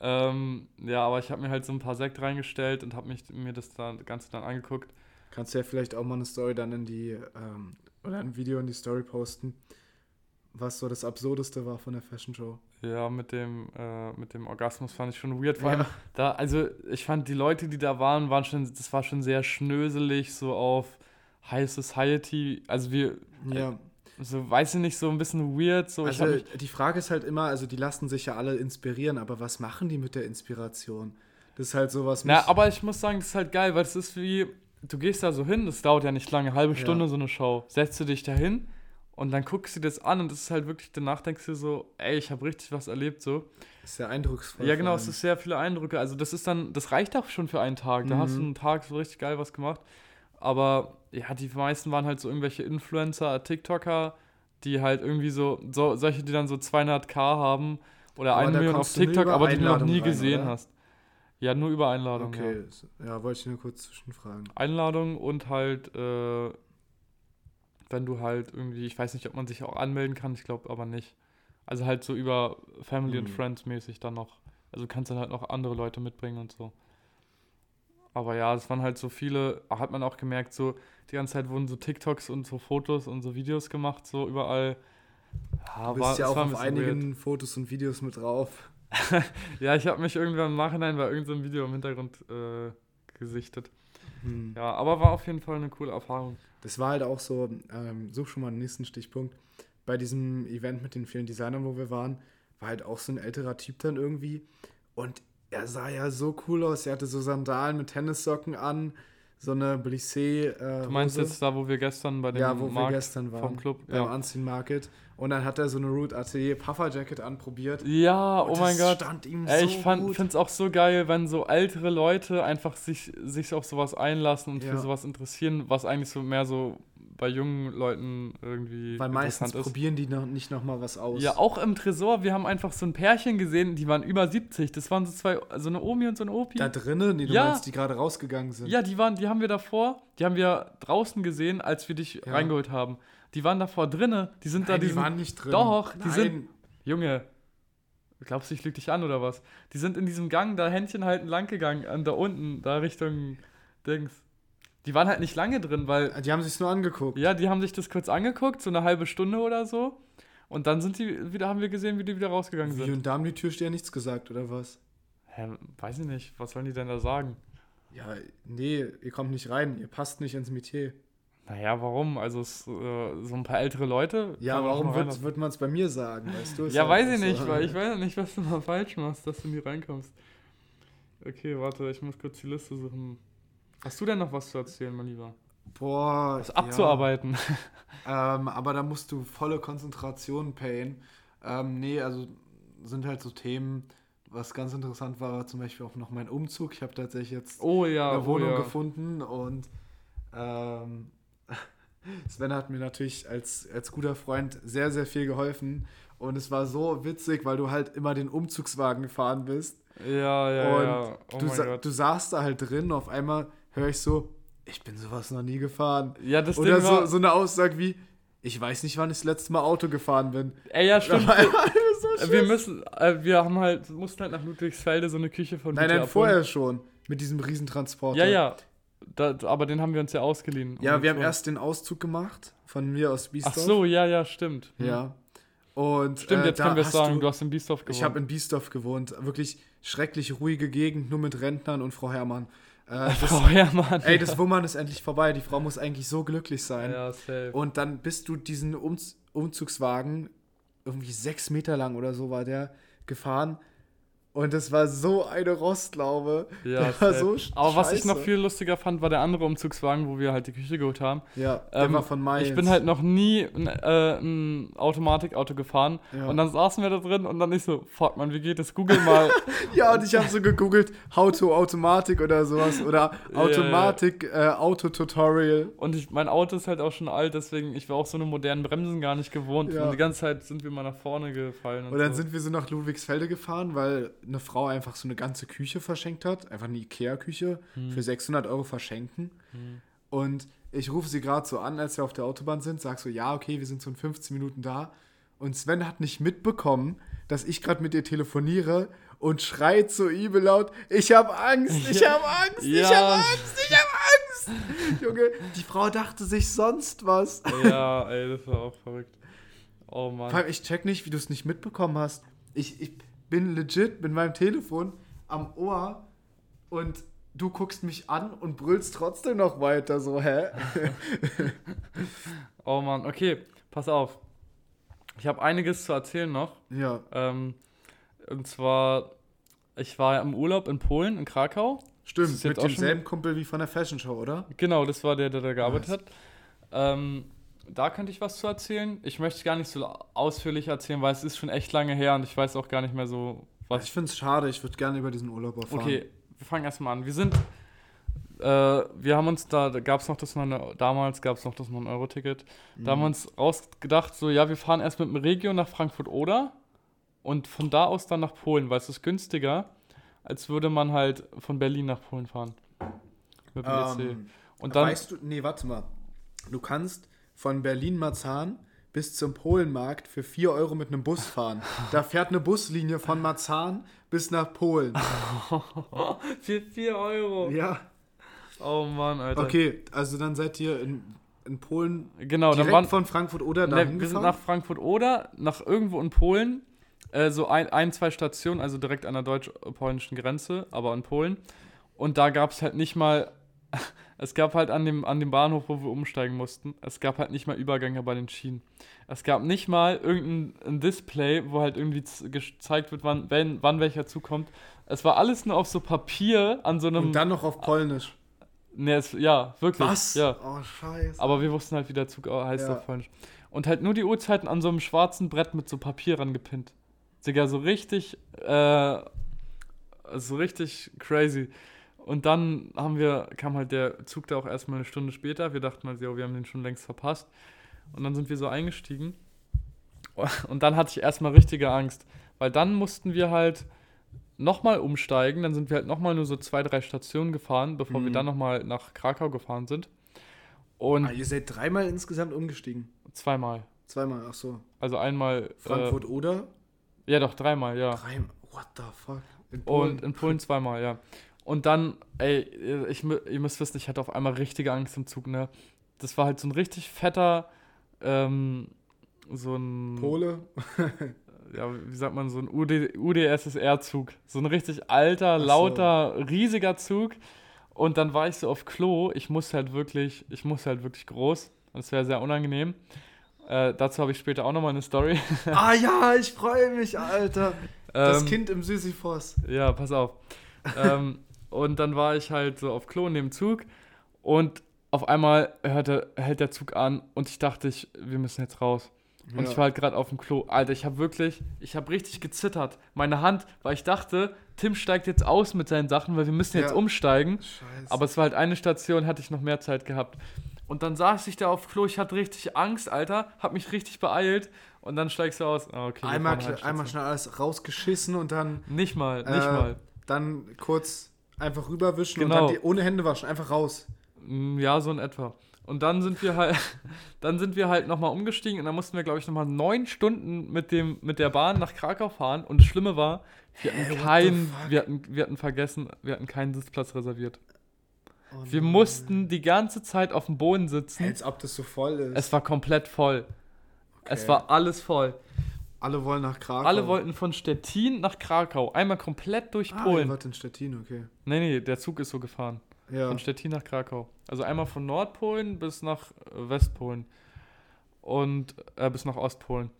Ähm, ja, aber ich habe mir halt so ein paar Sekt reingestellt und habe mich mir das dann, Ganze dann angeguckt. Kannst du ja vielleicht auch mal eine Story dann in die, ähm, oder ein Video in die Story posten, was so das Absurdeste war von der Fashion Show. Ja, mit dem, äh, mit dem Orgasmus fand ich schon weird. Vor Ja. da, also ich fand die Leute, die da waren, waren schon, das war schon sehr schnöselig, so auf High Society. Also wir, Ja, so weiß ich nicht, so ein bisschen weird. So, also die Frage ist halt immer, also die lassen sich ja alle inspirieren, aber was machen die mit der Inspiration? Das ist halt sowas. na, aber ich muss sagen, das ist halt geil, weil es ist wie, du gehst da so hin, das dauert ja nicht lange, halbe Ja. Stunde so eine Show. Setzt du dich da hin und dann guckst du dir das an und das ist halt wirklich, danach denkst du so, ey, ich habe richtig was erlebt, so. ist sehr eindrucksvoll. Ja, genau, es ist sehr viele Eindrücke. Also das ist dann, das reicht auch schon für einen Tag. Da hast du Mhm. einen Tag so richtig geil was gemacht. Aber ja, die meisten waren halt so irgendwelche Influencer, TikToker, die halt irgendwie so, so solche, die dann so 200k haben oder Aber eine Million auf TikTok, aber die du noch nie rein, gesehen oder? hast. Ja, nur über Einladung. Ja. Okay, ja, wollte ich nur kurz zwischenfragen. Einladung und halt, äh, wenn du halt irgendwie, ich weiß nicht, ob man sich auch anmelden kann, ich glaube aber nicht. Also halt so über Family and Mhm. Friends mäßig dann noch. Also du kannst dann halt noch andere Leute mitbringen und so. Aber ja, es waren halt so viele, hat man auch gemerkt, so die ganze Zeit wurden so TikToks und so Fotos und so Videos gemacht, so überall. Ja, Du bist ja es auch war ein auf bisschen weird. einigen Fotos und Videos mit drauf. Ja, ich habe mich irgendwann im Nachhinein bei irgendeinem Video im Hintergrund äh, gesichtet. Hm. Ja, aber war auf jeden Fall eine coole Erfahrung. Das war halt auch so, ähm, such schon mal den nächsten Stichpunkt. Bei diesem Event mit den vielen Designern, wo wir waren, war halt auch so ein älterer Typ dann irgendwie. Und er sah ja so cool aus. Er hatte so Sandalen mit Tennissocken an, so eine Blissé. Äh, Du meinst Hose. jetzt da, wo wir gestern bei dem ja, wo wir Markt gestern waren. vom Club. Beim Ja, Unseen Market. Und dann hat er so eine Root Atelier Puffer Jacket anprobiert. ja oh mein das Gott. stand ihm Ey, so ich fand, es auch so geil, wenn so ältere Leute einfach sich, sich auf sowas einlassen und Ja. für sowas interessieren, was eigentlich so mehr so bei jungen Leuten irgendwie Weil meistens ist. probieren die noch nicht noch mal was aus. Ja, auch im Tresor, wir haben einfach so ein Pärchen gesehen, die waren über 70. Das waren so zwei, so eine Omi und so ein Opi. Da drinnen, nee, du Ja. meinst, die gerade rausgegangen sind. Ja, die waren, die haben wir davor, die haben wir draußen gesehen, als wir dich Ja. reingeholt haben. Die waren davor drinne, die sind da, Nein, die, die sind, waren nicht drin. Doch, die Nein. sind- Junge, glaubst du, ich lüge dich an oder was? Die sind in diesem Gang da Händchen halten lang gegangen, an da unten, da Richtung Dings. Die waren halt nicht lange drin, weil, Die haben sich's nur angeguckt. ja, die haben sich das kurz angeguckt, so eine halbe Stunde oder so. Und dann sind die wieder, haben wir gesehen, wie die wieder rausgegangen Wie sind. und da haben die Türsteher nichts gesagt, oder was? Hä, weiß ich nicht, was sollen die denn da sagen? Ja, nee, ihr kommt nicht rein, ihr passt nicht ins Metier. Naja, warum? Also es, äh, so ein paar ältere Leute. Ja, warum wird, wird man es bei mir sagen, weißt du? Ja, halt weiß ich so. nicht, weil ich weiß ja nicht, was du mal falsch machst, dass du nie reinkommst. Okay, warte, ich muss kurz die Liste suchen. Hast du denn noch was zu erzählen, mein Lieber? Boah, Was abzuarbeiten? Ja, ähm, aber da musst du volle Konzentration payen. Ähm, nee, also sind halt so Themen, was ganz interessant war, war zum Beispiel auch noch mein Umzug. Ich habe tatsächlich jetzt Oh ja, eine oh Wohnung ja. gefunden und ähm, Sven hat mir natürlich als, als guter Freund sehr, sehr viel geholfen. Und es war so witzig, weil du halt immer den Umzugswagen gefahren bist. Ja, ja, und ja. Oh du, sa Gott. du saßt da halt drin, auf einmal höre ich so, ich bin sowas noch nie gefahren. Ja, das Oder Ding so, war, so eine Aussage wie, ich weiß nicht, wann ich das letzte Mal Auto gefahren bin. Ey, ja, stimmt. so Äh, Wir müssen, äh, wir haben halt, mussten halt nach Ludwigsfelde so eine Küche von Nein, nein, vorher schon. Mit diesem Riesentransporter. Ja, ja. Da, aber den haben wir uns ja ausgeliehen. Ja, Um wir haben erst den Auszug gemacht von mir aus Ach Biesdorf. so, ja, ja, stimmt. Hm. Ja. Und Stimmt, äh, jetzt da können wir es sagen, du- du, hast in Biesdorf gewohnt. Ich habe in Biesdorf gewohnt. Wirklich schrecklich ruhige Gegend, nur mit Rentnern und Frau Herrmann. Äh, das, Oh ja, Mann. ey, das Wummern ist endlich vorbei. Die Frau muss eigentlich so glücklich sein. Ja, safe. Und dann bist du diesen Umz Umzugswagen, irgendwie sechs Meter lang oder so war der, gefahren. Und das war so eine Rostlaube. Ja, der war so Aber was ich noch viel lustiger fand, war der andere Umzugswagen, wo wir halt die Küche geholt haben. Ja, der Ähm, war von Mainz. Ich bin halt noch nie ein, äh, ein Automatikauto gefahren. Ja. Und dann saßen wir da drin und dann ich so, fuck man, wie geht das? Google mal. Ja, und ich habe so gegoogelt, How to Automatik oder sowas. Oder Automatik äh, Auto-Tutorial. und ich, mein Auto ist halt auch schon alt, deswegen, ich war auch so eine modernen Bremsen gar nicht gewohnt. Ja. Und die ganze Zeit sind wir mal nach vorne gefallen. Und, Und dann so. sind wir so nach Ludwigsfelde gefahren, weil eine Frau einfach so eine ganze Küche verschenkt hat. Einfach eine Ikea-Küche Hm. für 600 Euro verschenken. Und ich rufe sie gerade so an, als wir auf der Autobahn sind, sag so, ja, okay, wir sind so in 15 Minuten da. Und Sven hat nicht mitbekommen, dass ich gerade mit ihr telefoniere und schreit so übel laut, ich habe Angst, ich Ja. habe Angst, ich Ja. habe Angst, ich habe Angst. Junge, die Frau dachte sich sonst was. Ja, ey, das war auch verrückt. Oh Mann. Vor allem, ich check nicht, wie du es nicht mitbekommen hast. Ich, ich bin legit mit meinem Telefon am Ohr und du guckst mich an und brüllst trotzdem noch weiter. So, hä? Oh Mann, okay, pass auf. Ich habe einiges zu erzählen noch. Ja, Ähm, und zwar, ich war ja im Urlaub in Polen, in Krakau. Stimmt. Mit demselben Kumpel wie von der Fashion Show, oder? Genau, das war der, der da gearbeitet Nice. hat. Ähm, da könnte ich was zu erzählen. Ich möchte es gar nicht so ausführlich erzählen, weil es ist schon echt lange her und ich weiß auch gar nicht mehr so, was Ich finde es schade, ich würde gerne über diesen Urlaub erfahren. Okay, wir fangen erstmal an. Wir sind, äh, wir haben uns da, da gab es noch das 9, damals gab es noch das 9-Euro-Ticket. Da haben wir uns ausgedacht, so, ja, wir fahren erst mit dem Regio nach Frankfurt-Oder und von da aus dann nach Polen, weil es ist günstiger, als würde man halt von Berlin nach Polen fahren. Mit dem EC. Ähm, Und dann, weißt du, nee, warte mal. Du kannst von Berlin-Marzahn bis zum Polenmarkt für 4 Euro mit einem Bus fahren. Da fährt eine Buslinie von Marzahn bis nach Polen. für 4 Euro. Ja. Oh Mann, Alter. Okay, also dann seid ihr in, in Polen Genau, dann direkt waren, von Frankfurt oder Ne, dahin wir sind nach Frankfurt oder nach irgendwo in Polen, äh, so ein, ein, zwei Stationen, also direkt an der deutsch-polnischen Grenze, aber in Polen. Und da gab es halt nicht mal, es gab halt an dem, an dem Bahnhof, wo wir umsteigen mussten, es gab halt nicht mal Übergänge bei den Schienen. Es gab nicht mal irgendein ein Display, wo halt irgendwie gezeigt wird, wann, wenn, wann welcher Zug kommt. Es war alles nur auf so Papier an so einem. Und dann noch auf Polnisch. nee, es, ja, wirklich. Was? Ja. Oh, scheiße. Aber wir wussten halt, wie der Zug heißt Ja. auf Polnisch. Und halt nur die Uhrzeiten an so einem schwarzen Brett mit so Papier rangepinnt. Digga, so richtig, äh, so richtig crazy. Und dann haben wir, kam halt der Zug da auch erstmal eine Stunde später. Wir dachten halt, ja, wir haben den schon längst verpasst. Und dann sind wir so eingestiegen. Und dann hatte ich erstmal richtige Angst. Weil dann mussten wir halt nochmal umsteigen. Dann sind wir halt nochmal nur so zwei, drei Stationen gefahren, bevor wir Mhm. dann nochmal nach Krakau gefahren sind. Und Ah, ihr seid dreimal insgesamt umgestiegen. Zweimal. Zweimal, ach so. Also einmal. Frankfurt oder? Äh, ja, doch, dreimal, ja. Dreimal. What the fuck? In Und in Polen zweimal, ja. Und dann, ey, ich, ihr müsst wissen, ich hatte auf einmal richtige Angst im Zug, ne? Das war halt so ein richtig fetter, ähm, so ein. Pole. Ja, wie sagt man, so ein UD, UdSSR-Zug. So ein richtig alter, so. lauter, riesiger Zug. Und dann war ich so auf Klo. Ich musste halt wirklich, ich musste halt wirklich groß. Und es wäre sehr unangenehm. Äh, dazu habe ich später auch nochmal eine Story. ah ja, ich freue mich, Alter. Das Ähm, Kind im Sisyphos. Ja, pass auf. ähm, und dann war ich halt so auf Klo in dem Zug und auf einmal hörte, hält der Zug an und ich dachte, ich, wir müssen jetzt raus. Und Ja. ich war halt gerade auf dem Klo. Alter, ich habe wirklich, ich habe richtig gezittert. Meine Hand, weil ich dachte, Tim steigt jetzt aus mit seinen Sachen, weil wir müssen jetzt Ja. umsteigen. Scheiße. Aber es war halt eine Station, hatte ich noch mehr Zeit gehabt. Und dann saß ich da auf Klo, ich hatte richtig Angst, Alter, hab mich richtig beeilt und dann steigst du aus. Ah, okay, einmal, halt einmal schnell alles rausgeschissen und dann, Nicht mal, nicht Äh, mal. dann kurz einfach rüberwischen Genau. und dann die, ohne Hände waschen, einfach raus. Mm, Ja, so in etwa. Und dann sind wir halt, dann sind wir halt nochmal umgestiegen und dann mussten wir, glaube ich, nochmal neun Stunden mit, dem, mit der Bahn nach Krakau fahren. Und das Schlimme war, wir hatten the keinen, wir hatten, wir hatten vergessen, wir hatten keinen Sitzplatz reserviert. Oh Wir mussten die ganze Zeit auf dem Boden sitzen. Als ob das so voll ist. Es war komplett voll. Es Okay. war alles voll. Alle wollen nach Krakau. Alle wollten von Stettin nach Krakau, einmal komplett durch ah, Polen. wart in Stettin, okay. Nee, nee, der Zug ist so gefahren. Ja. Von Stettin nach Krakau. Also einmal von Nordpolen bis nach äh, Westpolen. Und äh, bis nach Ostpolen.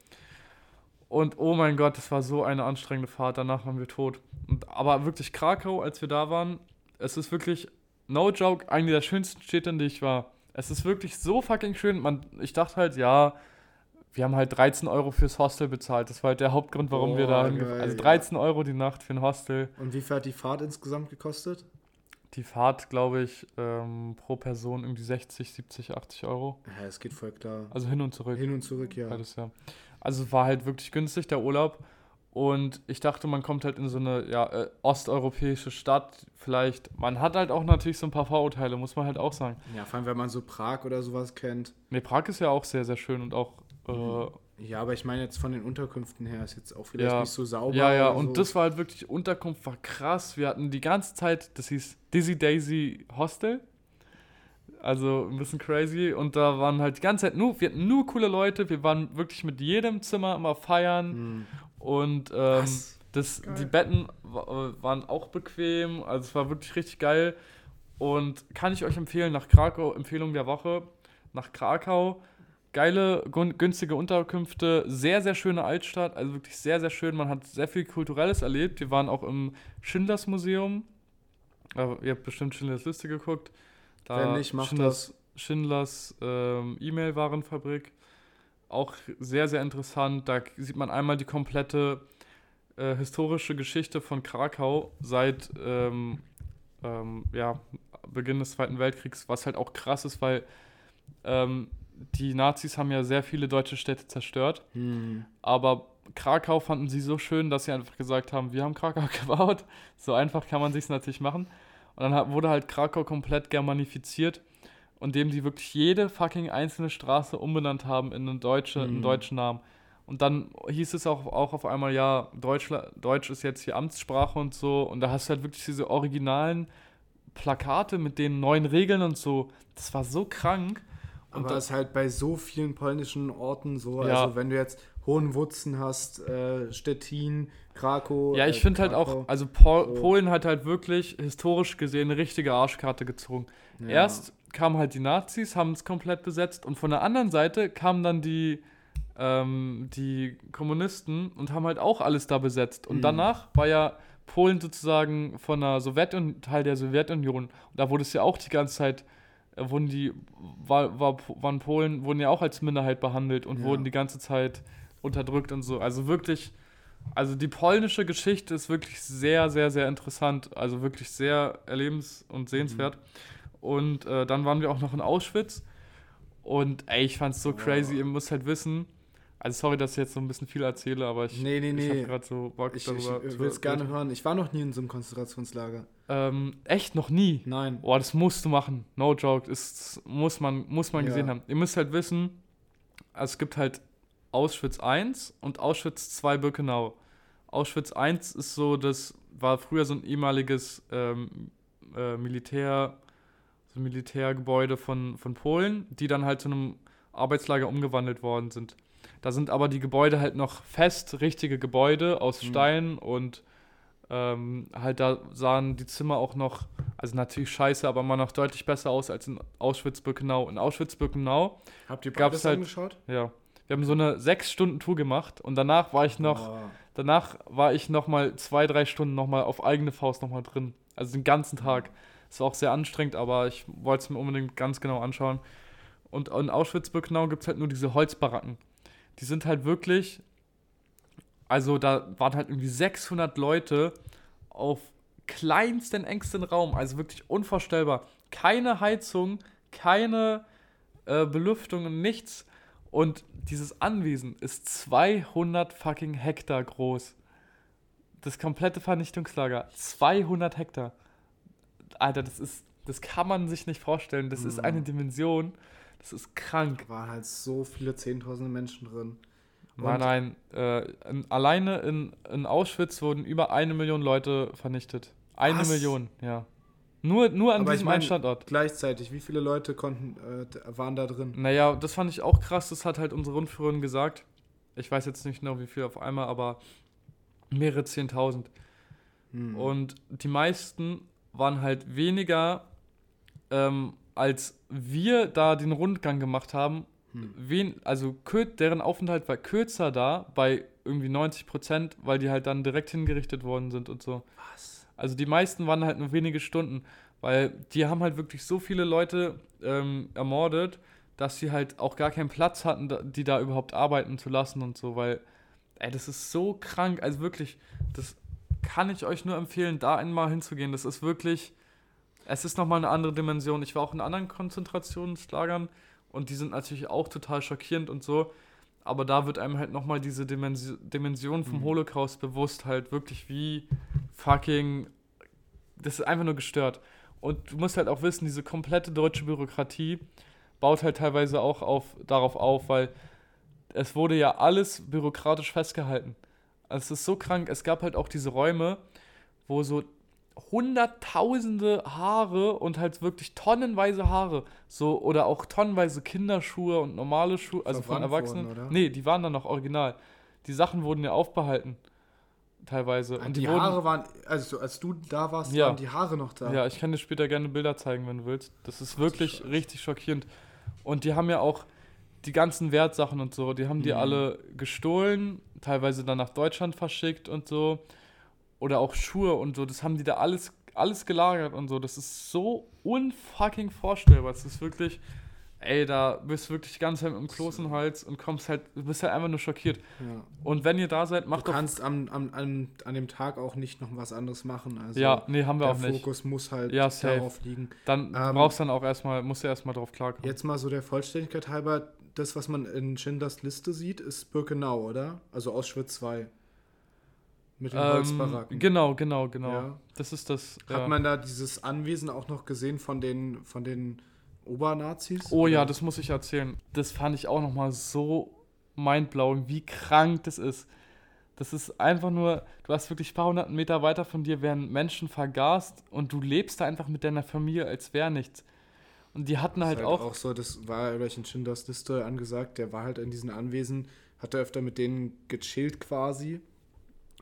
Und oh mein Gott, das war so eine anstrengende Fahrt. Danach waren wir tot. Und, aber wirklich Krakau, als wir da waren, es ist wirklich, no joke, eine der schönsten Städte, in die ich war. Es ist wirklich so fucking schön. Man, ich dachte halt, ja, wir haben halt 13 Euro fürs Hostel bezahlt. Das war halt der Hauptgrund, warum wir Boah, da hingefahren Also ja. 13 Euro die Nacht für ein Hostel. Und wie viel hat die Fahrt insgesamt gekostet? Die Fahrt, glaube ich, ähm, pro Person irgendwie 60, 70, 80 Euro. Ja, es geht voll klar. Also hin und zurück. Hin und zurück, ja. Beides, ja. Also es war halt wirklich günstig, der Urlaub. Und ich dachte, man kommt halt in so eine ja, äh, osteuropäische Stadt. Vielleicht, man hat halt auch natürlich so ein paar Vorurteile, muss man halt auch sagen. Ja, vor allem, wenn man so Prag oder sowas kennt. Nee, Prag ist ja auch sehr, sehr schön und auch. Äh, Ja, aber ich meine jetzt von den Unterkünften her ist jetzt auch vielleicht Ja. nicht so sauber. ja, ja, und so. das war halt wirklich, Unterkunft war krass. Wir hatten die ganze Zeit, das hieß Dizzy Daisy Hostel. Also ein bisschen crazy. Und da waren halt die ganze Zeit nur, wir hatten nur coole Leute. Wir waren wirklich mit jedem Zimmer immer feiern. Hm. Und ähm, das, Geil. die Betten äh, waren auch bequem. Also es war wirklich richtig geil. Und kann ich euch empfehlen, nach Krakau, Empfehlung der Woche, nach Krakau. Geile, günstige Unterkünfte, sehr, sehr schöne Altstadt, also wirklich sehr, sehr schön. Man hat sehr viel Kulturelles erlebt. Wir waren auch im Schindlers Museum. Äh, ihr habt bestimmt Schindlers Liste geguckt. Wenn nicht, macht Schindlers, Schindlers ähm, E-Mail-Warenfabrik. Auch sehr, sehr interessant. Da sieht man einmal die komplette äh, historische Geschichte von Krakau seit ähm, ähm, ja, Beginn des Zweiten Weltkriegs, was halt auch krass ist, weil ähm, die Nazis haben ja sehr viele deutsche Städte zerstört, Hm. aber Krakau fanden sie so schön, dass sie einfach gesagt haben, wir haben Krakau gebaut. So einfach kann man sich natürlich machen. Und dann wurde halt Krakau komplett germanifiziert, indem sie wirklich jede fucking einzelne Straße umbenannt haben in einen, deutsche, einen Mhm. deutschen Namen. Und dann hieß es auch, auch auf einmal, ja, Deutsch, Deutsch ist jetzt hier Amtssprache und so. Und da hast du halt wirklich diese originalen Plakate mit den neuen Regeln und so. Das war so krank. Und Aber da- es ist halt bei so vielen polnischen Orten so. Ja. Also wenn du jetzt Hohenwutzen hast, äh, Stettin, Krakau. Ja, äh, ich finde halt auch, also Pol So. Polen hat halt wirklich historisch gesehen eine richtige Arschkarte gezogen. Ja. Erst kamen halt die Nazis, haben es komplett besetzt und von der anderen Seite kamen dann die, ähm, die Kommunisten und haben halt auch alles da besetzt. Und Mhm. danach war ja Polen sozusagen von der Sowjetunion, Teil der Sowjetunion. Und da wurde es ja auch die ganze Zeit, äh, wurden die, war, war, waren Polen, wurden ja auch als Minderheit behandelt und Ja. wurden die ganze Zeit unterdrückt und so. Also wirklich, also die polnische Geschichte ist wirklich sehr, sehr, sehr interessant. Also wirklich sehr erlebens- und sehenswert. Mhm. Und äh, dann waren wir auch noch in Auschwitz. Und ey, ich fand's so Wow. crazy. Ihr müsst halt wissen, also sorry, dass ich jetzt so ein bisschen viel erzähle, aber ich, Nee, nee, ich nee. habe gerade so Bock Ich, ich, darüber will es gerne hören. Ich war noch nie in so einem Konzentrationslager. Ähm, echt noch nie. Nein. Boah, das musst du machen. No joke. Das muss man, muss man Ja. gesehen haben. Ihr müsst halt wissen, also es gibt halt Auschwitz 1 und Auschwitz 2 Birkenau. Auschwitz 1 ist so, das war früher so ein ehemaliges ähm, äh, Militär, so Militärgebäude von, von Polen, die dann halt zu einem Arbeitslager umgewandelt worden sind. Da sind aber die Gebäude halt noch fest, richtige Gebäude aus Mhm. Stein und Ähm, halt da sahen die Zimmer auch noch, also natürlich scheiße, aber immer noch deutlich besser aus als in Auschwitz-Birkenau. In Auschwitz-Birkenau Habt ihr Gab's halt- angeschaut? ja. Wir haben so eine sechs Stunden Tour gemacht und danach war ich noch, Oh. danach war ich noch mal zwei, drei Stunden noch mal auf eigene Faust noch mal drin. Also den ganzen Tag. Es war auch sehr anstrengend, aber ich wollte es mir unbedingt ganz genau anschauen. Und in Auschwitz-Birkenau gibt es halt nur diese Holzbaracken. Die sind halt wirklich, also da waren halt irgendwie 600 Leute auf kleinsten, engsten Raum. Also wirklich unvorstellbar. Keine Heizung, keine äh, Belüftung und nichts. Und dieses Anwesen ist 200 fucking Hektar groß. Das komplette Vernichtungslager. 200 Hektar. Alter, das ist, das kann man sich nicht vorstellen. Das ist Mhm. eine Dimension. Das ist krank. Da waren halt so viele Zehntausende Menschen drin. Nein, nein. Äh, in, alleine in, in Auschwitz wurden über eine Million Leute vernichtet. Eine Was? Million, ja. Nur, nur an Aber ich diesem mein- einen Standort. Gleichzeitig, wie viele Leute konnten, äh, waren da drin? Naja, das fand ich auch krass. Das hat halt unsere Rundführerin gesagt. Ich weiß jetzt nicht genau, wie viel auf einmal, aber mehrere Zehntausend. Hm. Und die meisten waren halt weniger, ähm, als wir da den Rundgang gemacht haben. Hm. Wen, also deren Aufenthalt war kürzer da, bei irgendwie 90 Prozent, weil die halt dann direkt hingerichtet worden sind und so. Was? Also die meisten waren halt nur wenige Stunden, weil die haben halt wirklich so viele Leute ähm, ermordet, dass sie halt auch gar keinen Platz hatten, die da überhaupt arbeiten zu lassen und so, weil, ey, das ist so krank, also wirklich, das kann ich euch nur empfehlen, da einmal hinzugehen. Das ist wirklich, es ist nochmal eine andere Dimension. Ich war auch in anderen Konzentrationslagern und die sind natürlich auch total schockierend und so, aber da wird einem halt nochmal diese Dimensi Dimension vom Mhm. Holocaust bewusst, halt wirklich wie fucking, das ist einfach nur gestört. Und du musst halt auch wissen, diese komplette deutsche Bürokratie baut halt teilweise auch auf, darauf auf, weil es wurde ja alles bürokratisch festgehalten. Also es ist so krank. Es gab halt auch diese Räume, wo so hunderttausende Haare und halt wirklich tonnenweise Haare, so oder auch tonnenweise Kinderschuhe und normale Schuhe, also von Erwachsenen. wurden, oder? Nee, die waren dann noch original. Die Sachen wurden ja aufbehalten. Teilweise. Und die, wurden, Haare waren, also als du da warst, Ja. waren die Haare noch da. Ja, ich kann dir später gerne Bilder zeigen, wenn du willst. Das ist wirklich Scheiße. richtig schockierend. Und die haben ja auch die ganzen Wertsachen und so, die haben die Mhm. alle gestohlen, teilweise dann nach Deutschland verschickt und so. Oder auch Schuhe und so, das haben die da alles, alles gelagert und so. Das ist so unfucking vorstellbar. Das ist wirklich, ey, da bist du wirklich ganz mit dem Kloß im Hals und kommst halt, du bist halt einfach nur schockiert. Ja. Und wenn ihr da seid, macht du doch. kannst am, am, an, an dem Tag auch nicht noch was anderes machen. Also ja, nee, haben wir der auch nicht. Fokus muss halt Ja, safe. darauf liegen. Dann du Ähm, brauchst dann auch erstmal, musst du erstmal drauf klarkommen. Jetzt mal so der Vollständigkeit halber, das, was man in Schindlers Liste sieht, ist Birkenau, oder? Also Auschwitz 2. Mit den Ähm, Holzbaracken. genau, genau, genau. Ja. Das ist das. Hat ja. man da dieses Anwesen auch noch gesehen von den, von den Obernazis? oh ja, das muss ich erzählen. Das fand ich auch nochmal so mindblowing, wie krank das ist. Das ist einfach nur, du hast wirklich ein paar hundert Meter weiter von dir werden Menschen vergast und du lebst da einfach mit deiner Familie, als wäre nichts. Und die hatten halt, ist auch, auch so, das war durch in Schindlers Liste angesagt, der war halt in diesen Anwesen, hat er öfter mit denen gechillt quasi.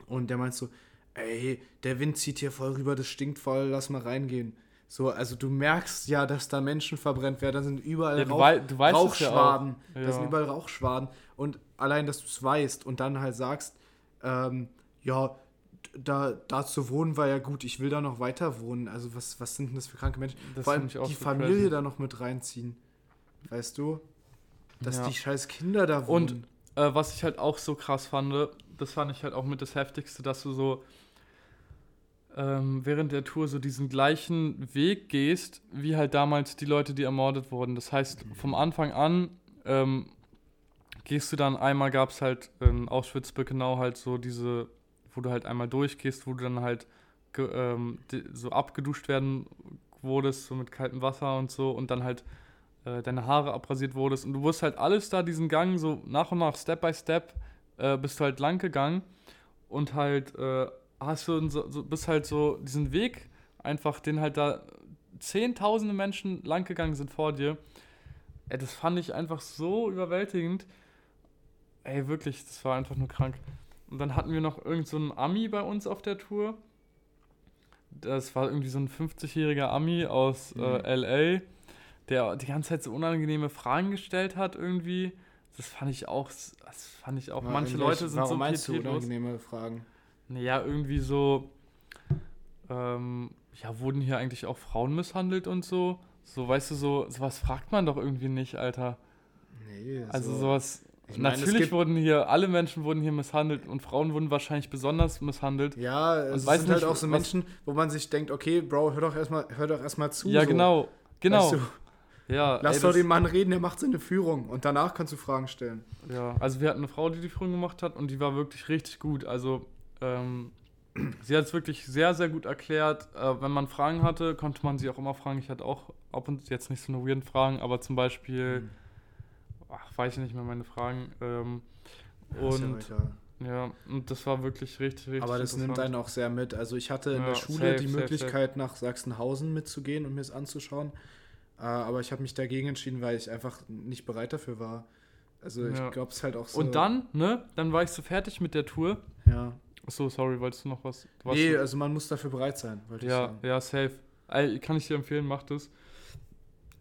Und der meint so, ey, der Wind zieht hier voll rüber, das stinkt voll, lass mal reingehen. So, also du merkst ja, dass da Menschen verbrennt werden, da sind überall Ja, Rauch, wei- weißt es ja. Rauchschwaden, Ja. da sind überall Rauchschwaden. Und allein, dass du es weißt und dann halt sagst, ähm, ja, da, da zu wohnen war ja gut, ich will da noch weiter wohnen. Also was, was sind denn das für kranke Menschen? Das Vor allem find ich auch die so Familie crazy. da noch mit reinziehen. Weißt du? Dass die scheiß Kinder da Und- wohnen. Äh, was ich halt auch so krass fand, das fand ich halt auch mit das Heftigste, dass du so ähm, während der Tour so diesen gleichen Weg gehst, wie halt damals die Leute, die ermordet wurden. Das heißt, vom Anfang an ähm, gehst du dann einmal, gab es halt in Auschwitz-Birkenau halt so diese, wo du halt einmal durchgehst, wo du dann halt ähm, so abgeduscht werden wurdest, so mit kaltem Wasser und so und dann halt äh, deine Haare abrasiert wurdest und du wurdest halt alles da, diesen Gang so nach und nach, Step by Step, äh, bist du halt lang gegangen und halt äh, hast du so, so, bist halt so diesen Weg einfach, den halt da zehntausende Menschen lang gegangen sind vor dir. Ey, das fand ich einfach so überwältigend. Ey, wirklich, das war einfach nur krank. Und dann hatten wir noch irgend so einen Ami bei uns auf der Tour. das war irgendwie so ein 50-jähriger Ami aus Mhm. äh, LA, der die ganze Zeit so unangenehme Fragen gestellt hat irgendwie. Das fand ich auch, das fand ich auch, manche Leute sind warum so meinst du unangenehme Fragen? Naja, irgendwie so, ähm, ja, wurden hier eigentlich auch Frauen misshandelt und so? So, weißt du, so, sowas fragt man doch irgendwie nicht, Alter. Nee, Also so- sowas, Ich meine, es natürlich wurden hier, alle Menschen wurden hier misshandelt und Frauen wurden wahrscheinlich besonders misshandelt. Ja, es weiß sind halt nicht, auch so Menschen, wo man sich denkt, okay, Bro, hör doch erstmal, hör doch erstmal zu. ja, so. genau, genau. Weißt du, ja, lass ey, doch den Mann reden, der macht seine Führung und danach kannst du Fragen stellen. Ja, also wir hatten eine Frau, die die Führung gemacht hat und die war wirklich richtig gut. Also ähm, sie hat es wirklich sehr, sehr gut erklärt. Äh, wenn man Fragen hatte, konnte man sie auch immer fragen. Ich hatte auch ab und jetzt nicht so eine weirden Fragen, aber zum Beispiel, Mhm. ach, weiß ich nicht mehr meine Fragen. Ähm, Ja, ist ja und egal. ja, und das war wirklich richtig, richtig Aber das nimmt einen auch sehr mit. Also ich hatte in Ja, der Schule safe, die safe, Möglichkeit, nach Sachsenhausen mitzugehen und mir es anzuschauen. Äh, aber ich habe mich dagegen entschieden, weil ich einfach nicht bereit dafür war. Also Ja. ich glaube, es halt auch so. Und dann, ne, dann war ich so fertig mit der Tour. Ja. Achso, sorry, wolltest du noch was? Du Nee, so- also man muss dafür bereit sein, wollte ich Ja, sagen. ja, safe. Kann ich dir empfehlen, mach das.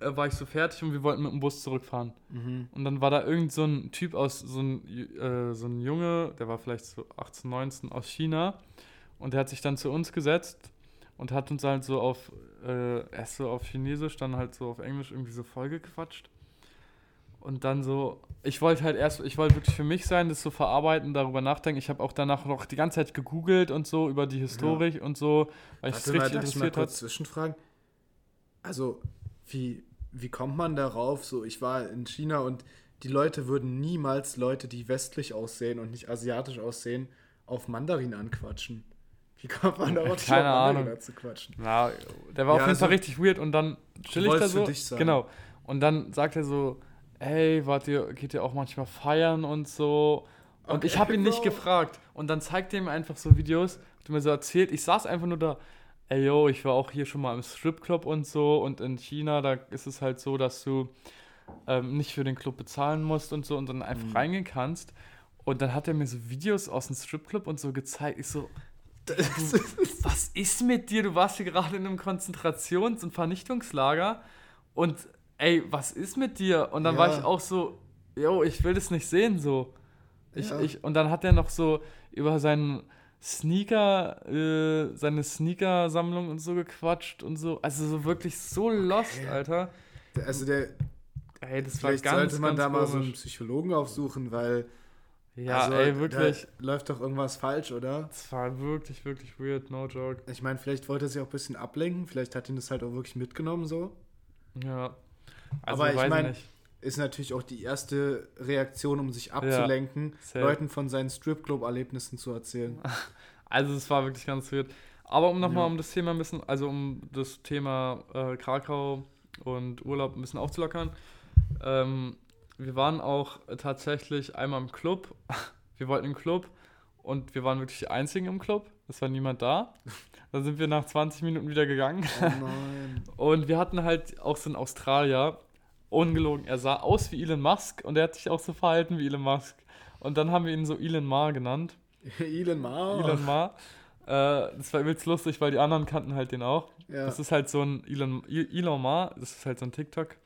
Äh, war ich so fertig und wir wollten mit dem Bus zurückfahren. Mhm. Und dann war da irgend so ein Typ aus, so ein, äh, so ein Junge, der war vielleicht so 18, 19 aus China. Und der hat sich dann zu uns gesetzt und hat uns halt so auf, äh, erst so auf Chinesisch, dann halt so auf Englisch irgendwie so vollgequatscht. Und dann so, ich wollte halt erst, ich wollte wirklich für mich sein, das so verarbeiten, darüber nachdenken. Ich habe auch danach noch die ganze Zeit gegoogelt und so über die Historik und so, weil ich es richtig mal interessiert kurz hat. zwischenfragen? Also, wie, wie kommt man darauf? So, ich war in China und die Leute würden niemals Leute, die westlich aussehen und nicht asiatisch aussehen, auf Mandarin anquatschen. Wie kommt man darauf, dich Keine auf Ahnung. anzuquatschen? Ja, der war auf Ja, jeden Fall also, richtig weird und dann chill ich da so. dich sein. Genau. Und dann sagt er so, ey, wart ihr, geht ihr auch manchmal feiern und so. Und ich Okay, habe ihn nicht Bro. gefragt. Und dann zeigt er mir einfach so Videos, hat mir so erzählt. Ich saß einfach nur da, ey, yo, ich war auch hier schon mal im Stripclub und so. Und in China, da ist es halt so, dass du ähm, nicht für den Club bezahlen musst und so und dann einfach Mhm. reingehen kannst. Und dann hat er mir so Videos aus dem Stripclub und so gezeigt. Ich so, was ist mit dir? Du warst hier gerade in einem Konzentrations- und Vernichtungslager und ey, was ist mit dir? Und dann war Ja. ich auch so, yo, ich will das nicht sehen so. Ich, Ja. ich, und dann hat er noch so über seinen Sneaker, äh, seine Sneaker-Sammlung und so gequatscht und so. Also so wirklich so lost, Alter. Also, der, Ey, das war ganz, sollte man ganz da mal so einen komisch. Psychologen aufsuchen, weil. Ja, also, ey, wirklich. Läuft doch irgendwas falsch, oder? Das war wirklich, wirklich weird, no joke. Ich meine, vielleicht wollte er sich auch ein bisschen ablenken, vielleicht hat ihn das halt auch wirklich mitgenommen so. Ja. Also, Aber ich weiß mein, nicht. Ist natürlich auch die erste Reaktion, um sich abzulenken, safe. Leuten von seinen Stripclub-Erlebnissen zu erzählen. Also es war wirklich ganz weird. Aber um nochmal Ja. um das Thema ein bisschen, also um das Thema äh, Krakau und Urlaub ein bisschen aufzulockern. Ähm, wir waren auch tatsächlich einmal im Club. Wir wollten im Club und wir waren wirklich die Einzigen im Club. Es war niemand da. Dann sind wir nach 20 Minuten wieder gegangen. Oh nein. Und wir hatten halt auch so einen Australier, ungelogen, er sah aus wie Elon Musk und er hat sich auch so verhalten wie Elon Musk. Und dann haben wir ihn so Elon Ma genannt. Elon Ma. Elon Ma. Äh, das war übelst lustig, weil die anderen kannten halt den auch. Ja. Das ist halt so ein Elon, Elon Ma, das ist halt so ein TikTok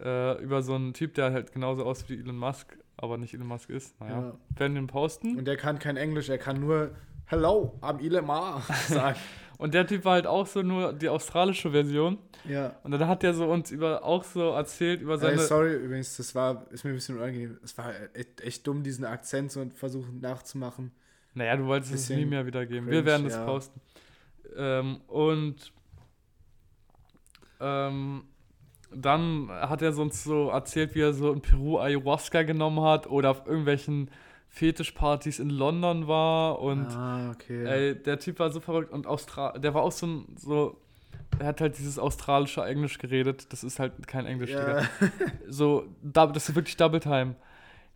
äh, über so einen Typ, der halt genauso aussieht wie Elon Musk, aber nicht Elon Musk ist. Naja, Ja. werden den posten. Und er kann kein Englisch, er kann nur Hello, I'm Elon Ma sagen. Und der Typ war halt auch so nur die australische Version. ja. Und dann hat er so uns über auch so erzählt über Ey, seine. sorry, übrigens, das war, ist mir ein bisschen unangenehm. Es war echt, echt dumm, diesen Akzent so versuchen nachzumachen. Naja, du wolltest es nie mehr wiedergeben. cringe, Wir werden das ja. posten. Ähm, und ähm, dann hat er uns so erzählt, wie er so in Peru Ayahuasca genommen hat oder auf irgendwelchen Fetischpartys in London war. Und ah, okay. ey, der Typ war so verrückt. Und Austra der war auch so ein, so. Er hat halt dieses australische Englisch geredet. Das ist halt kein Englisch, Digga. ja. So, das ist wirklich Double Time.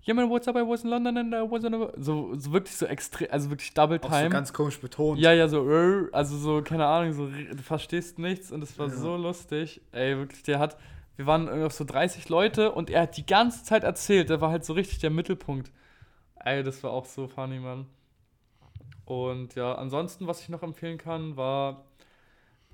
Yeah, man, what's up? I was in London and I was in a... So, so wirklich so extrem, also wirklich Double Auch so Time. ganz komisch betont. ja, ja, so, äh, also so, keine Ahnung, so, du verstehst nichts und es war Ja. so lustig. Ey, wirklich, der hat, wir waren irgendwie so 30 Leute und er hat die ganze Zeit erzählt, der war halt so richtig der Mittelpunkt. Ey, das war auch so funny, Mann. Und ja, ansonsten, was ich noch empfehlen kann, war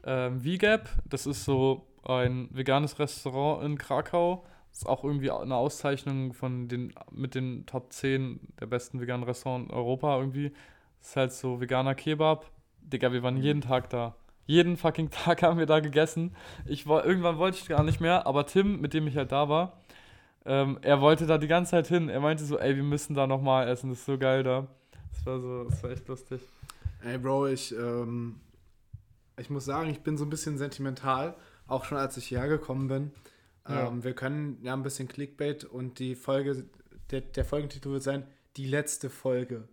ähm, VGAP. Das ist so ein veganes Restaurant in Krakau. Das ist auch irgendwie eine Auszeichnung von den mit den Top 10 der besten veganen Restaurants in Europa irgendwie. Das ist halt so veganer Kebab. Digga, wir waren jeden Tag da. Jeden fucking Tag haben wir da gegessen. Ich war, irgendwann wollte ich gar nicht mehr, aber Tim, mit dem ich halt da war, ähm, er wollte da die ganze Zeit hin. Er meinte so, ey, wir müssen da nochmal essen, das ist so geil da. Das war so, das war echt lustig. Ey, Bro, ich, ähm, ich muss sagen, ich bin so ein bisschen sentimental, auch schon als ich hierher gekommen bin. Ja. Ähm, wir können ja ein bisschen Clickbait und die Folge, der, der Folgentitel wird sein, die letzte Folge.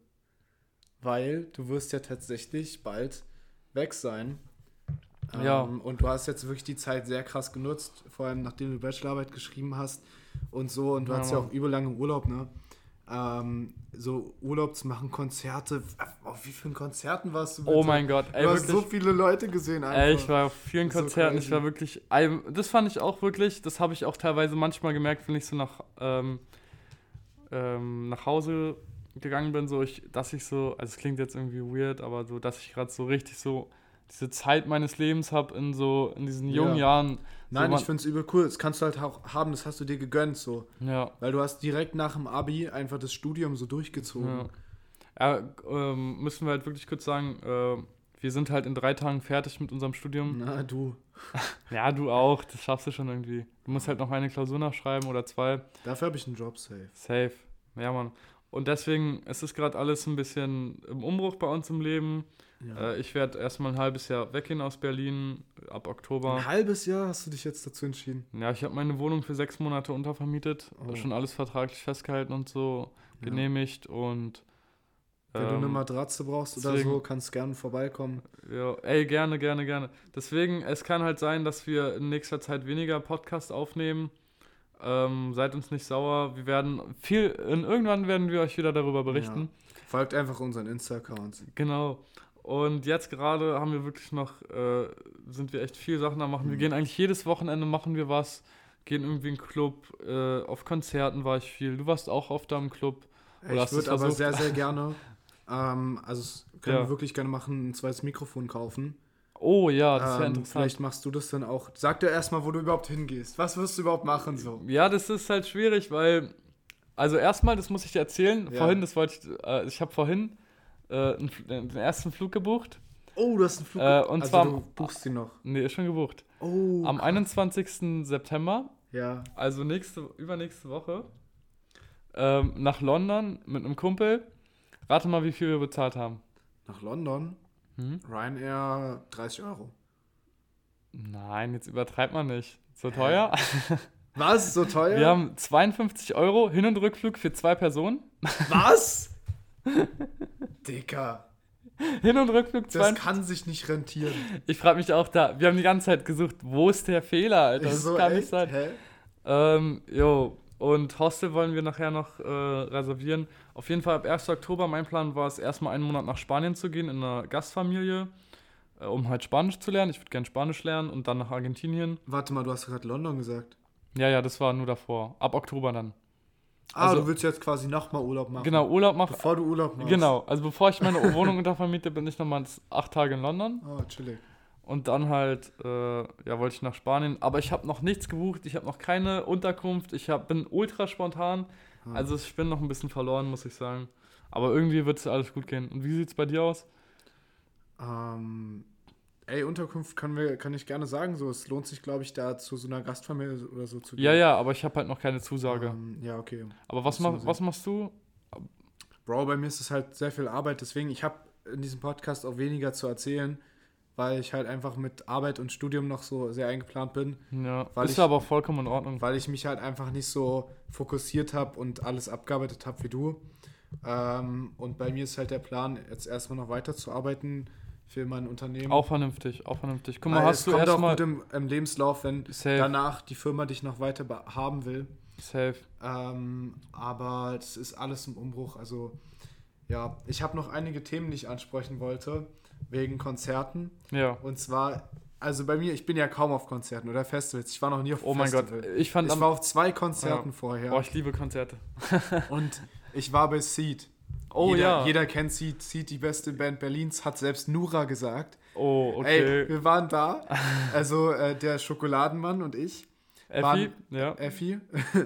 Weil du wirst ja tatsächlich bald weg sein. Ja. Ähm, und du hast jetzt wirklich die Zeit sehr krass genutzt, vor allem nachdem du Bachelorarbeit geschrieben hast und so. Und du Ja, hattest ja auch überlange Urlaub, ne? Ähm, so Urlaub zu machen, Konzerte. Auf wie vielen Konzerten warst du? Oh bitte? mein Gott, ey, du hast wirklich. so viele Leute gesehen einfach. Ey, ich war auf vielen ist so Konzerten, ich war wirklich, das fand ich auch wirklich, das habe ich auch teilweise manchmal gemerkt, wenn ich so nach, ähm, ähm, nach Hause gegangen bin, so ich, dass ich so, also es klingt jetzt irgendwie weird, aber so, dass ich gerade so richtig so diese Zeit meines Lebens habe in so, in diesen jungen Ja. Jahren. Nein, so, ich finde es übel cool. Das kannst du halt auch haben, das hast du dir gegönnt so. Ja, Weil du hast direkt nach dem Abi einfach das Studium so durchgezogen. ja ähm, müssen wir halt wirklich kurz sagen, äh, wir sind halt in drei Tagen fertig mit unserem Studium. Na, du. Ja, du auch, das schaffst du schon irgendwie. Du musst halt noch eine Klausur nachschreiben oder zwei. Dafür habe ich einen Job safe. Safe. Ja, Mann. Und deswegen, es ist gerade alles ein bisschen im Umbruch bei uns im Leben. Ja. Äh, ich werde erstmal ein halbes Jahr weggehen aus Berlin, ab Oktober. Ein halbes Jahr hast du dich jetzt dazu entschieden. Ja, ich habe meine Wohnung für sechs Monate untervermietet. Oh. Schon alles vertraglich festgehalten und so Ja. genehmigt. Und Wenn du eine ähm, Matratze brauchst oder deswegen- so, kannst gerne vorbeikommen. Ja, ey, gerne, gerne, gerne. Deswegen, es kann halt sein, dass wir in nächster Zeit weniger Podcast aufnehmen. Ähm, seid uns nicht sauer. Wir werden viel, in, irgendwann werden wir euch wieder darüber berichten. Folgt einfach unseren Insta-Accounts. Genau. Und jetzt gerade haben wir wirklich noch, äh, sind wir echt viel Sachen am machen. Wir Mhm. gehen eigentlich jedes Wochenende machen wir was. Gehen irgendwie in den Club. Äh, auf Konzerten war ich viel. Du warst auch oft da im Club. Oder ich würde aber sehr, sehr gerne, ähm, also das können Ja. wir wirklich gerne machen, ein zweites Mikrofon kaufen. Oh ja, das ja ähm, interessant. vielleicht machst du das dann auch. Sag dir erstmal, wo du überhaupt hingehst. Was wirst du überhaupt machen so? Ja, das ist halt schwierig, weil, also erstmal, das muss ich dir erzählen. Ja. Vorhin, das wollte ich, äh, ich habe vorhin äh, Fl- den ersten Flug gebucht. Oh, du hast einen Flug. Äh, und also zwar- du buchst ihn noch. Nee, ist schon gebucht. Oh. Am 21. September ja. also nächste, übernächste Woche, ähm, nach London mit einem Kumpel. Rate mal, wie viel wir bezahlt haben. Nach London. Hm? Ryanair 30 Euro. Nein, jetzt übertreibt man nicht. So teuer? Was? So teuer? Wir haben 52 Euro Hin- und Rückflug für zwei Personen. Was? Dicker. Hin- und Rückflug Das 52. kann sich nicht rentieren. Ich frage mich auch da, wir haben die ganze Zeit gesucht, wo ist der Fehler, Alter? Das so, kann echt? nicht sein. Hä? Ähm, jo, und Hostel wollen wir nachher noch äh, reservieren. Auf jeden Fall ab 1. Oktober, mein Plan war es, erstmal einen Monat nach Spanien zu gehen, in einer Gastfamilie, äh, um halt Spanisch zu lernen. Ich würde gerne Spanisch lernen und dann nach Argentinien. Warte mal, du hast gerade London gesagt. Ja, ja, das war nur davor. Ab Oktober dann. Ah, Also- du willst jetzt quasi nochmal Urlaub machen. Genau, Urlaub machen. Bevor du Urlaub machst. Genau, also bevor ich meine Wohnung untervermiete, bin ich nochmal acht Tage in London. Oh, chillig. Und dann halt, äh, ja, wollte ich nach Spanien. Aber ich habe noch nichts gebucht, ich habe noch keine Unterkunft, ich hab, bin ultra spontan. Ah. Also ich bin noch ein bisschen verloren, muss ich sagen. Aber irgendwie wird es alles gut gehen. Und wie sieht es bei dir aus? Ähm, ey, Unterkunft kann, wir, kann ich gerne sagen. So, es lohnt sich, glaube ich, da zu so einer Gastfamilie oder so zu gehen. Ja, ja, aber ich habe halt noch keine Zusage. Ähm, ja, okay. aber was, sehen. was machst du? Bro, bei mir ist es halt sehr viel Arbeit. Deswegen, ich habe in diesem Podcast auch weniger zu erzählen, weil ich halt einfach mit Arbeit und Studium noch so sehr eingeplant bin. Ja, Weil ist ich- aber auch vollkommen in Ordnung. weil ich mich halt einfach nicht so fokussiert habe und alles abgearbeitet habe wie du. Ähm, und bei mir ist halt der Plan, jetzt erstmal noch weiterzuarbeiten für mein Unternehmen. Auch vernünftig, auch vernünftig. Guck mal, Weil hast es du kommt auch erstmal. gut im, im Lebenslauf, wenn Safe, danach die Firma dich noch weiter be- haben will. safe. Ähm, aber es ist alles im Umbruch. Also ja, ich habe noch einige Themen, die ich ansprechen wollte, wegen Konzerten. Ja. Und zwar, also bei mir, ich bin ja kaum auf Konzerten oder Festivals. Ich war noch nie auf Oh mein Gott, Festival. ich fand Ich war auf zwei Konzerten vorher. Boah, ich liebe Konzerte. Und ich war bei Seed. Oh jeder, ja. Jeder kennt Seed. Seed, die beste Band Berlins, hat selbst Nura gesagt. Oh, okay. Ey, wir waren da. Also äh, der Schokoladenmann und ich. Effi? waren- Ja. Effi.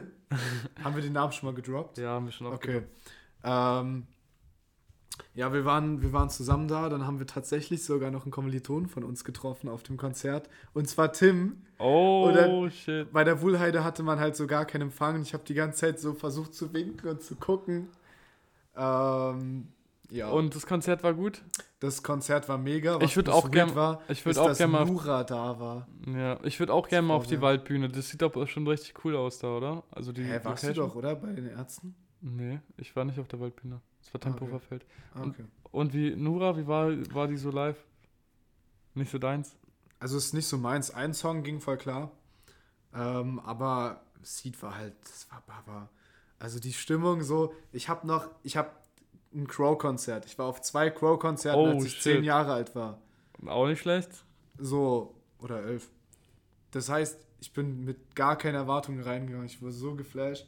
Haben wir den Namen schon mal gedroppt? Ja, haben wir schon Okay. Ähm, ja, wir waren, wir waren zusammen da. Dann haben wir tatsächlich sogar noch einen Kommiliton von uns getroffen auf dem Konzert. Und zwar Tim. Oh, Oder- shit. Bei der Wuhlheide hatte man halt so gar keinen Empfang. Ich habe die ganze Zeit so versucht zu winken und zu gucken. Ähm, ja. Und das Konzert war gut? das Konzert war mega. Ich würd bloß auch weird gern- war, ich würd ist, auch gern mal Nura da war. Ja, ich würde auch gerne mal auf die Waldbühne. Das sieht doch schon richtig cool aus da, oder? Also die Hä, warst du Location. doch, oder? Bei den Ärzten? Nee, ich war nicht auf der Waldbühne. Das war Ah, okay. Tempelhofer. Ah, Und- Okay. Und wie, Nura, wie war, war die so live? Nicht so deins? Also es ist nicht so meins. Ein Song ging voll klar. Ähm, aber Seed war halt, das war Baba. Also die Stimmung so, ich habe noch, ich habe ein Crow-Konzert. Ich war auf zwei Crow-Konzerten, Oh, als ich shit. zehn Jahre alt war. Auch nicht schlecht. So, oder elf. Das heißt, ich bin mit gar keiner Erwartung reingegangen. Ich wurde so geflasht.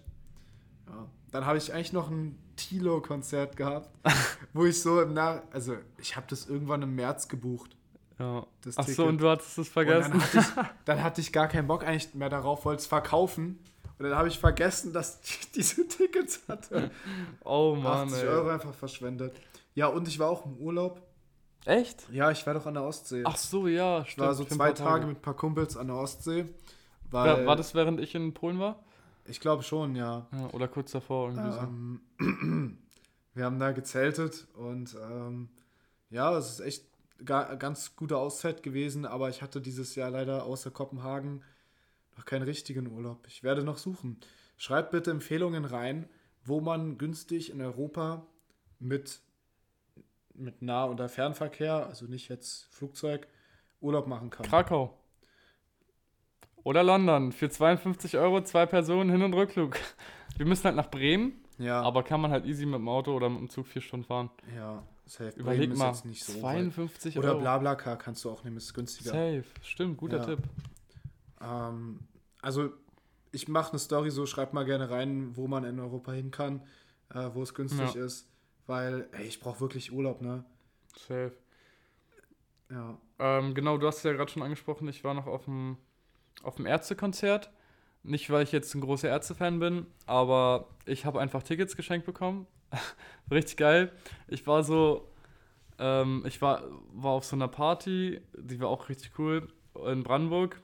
Ja. Dann habe ich eigentlich noch ein Tilo-Konzert gehabt, wo ich so im Nach... Also, ich habe das irgendwann im März gebucht. Ja. Das Ach so, und du hattest es vergessen. dann hatte, ich, dann hatte ich gar keinen Bock eigentlich mehr darauf, wollte es verkaufen. Und dann habe ich vergessen, dass ich diese Tickets hatte. oh Mann, 80 ey. Euro einfach verschwendet. Ja, und ich war auch im Urlaub. Echt? Ja, ich war doch an der Ostsee. Ach so, ja, ich war so zwei Tage mit ein paar Kumpels an der Ostsee. Weil, war das während ich in Polen war? Ich glaube schon, ja. Ja, oder kurz davor irgendwie so. Ähm, wir haben da gezeltet und ähm, ja, es ist echt ga, ganz gute Auszeit gewesen, aber ich hatte dieses Jahr leider außer Kopenhagen noch keinen richtigen Urlaub. Ich werde noch suchen. Schreibt bitte Empfehlungen rein, wo man günstig in Europa mit, mit Nah- oder Fernverkehr, also nicht jetzt Flugzeug, Urlaub machen kann. Krakau. Oder London. Für 52 Euro zwei Personen Hin- und Rückflug. Wir müssen halt nach Bremen, Ja, aber kann man halt easy mit dem Auto oder mit dem Zug vier Stunden fahren. ja, safe. Bremen Überleg ist mal, jetzt nicht so weit. 52 Oder Euro. Blablacar kannst du auch nehmen, ist günstiger. Safe. Stimmt, guter Ja. Tipp. Ähm, also ich mache eine Story so, schreibt mal gerne rein, wo man in Europa hin kann, äh, wo es günstig Ja. ist, weil ey, ich brauche wirklich Urlaub, ne? Safe. Ja. Ähm, genau, du hast es ja gerade schon angesprochen, ich war noch auf dem, auf dem Ärztekonzert. Nicht, weil ich jetzt ein großer Ärzte-Fan bin, aber ich habe einfach Tickets geschenkt bekommen. Richtig geil. Ich war so, ähm, ich war, war auf so einer Party, die war auch richtig cool, in Brandenburg.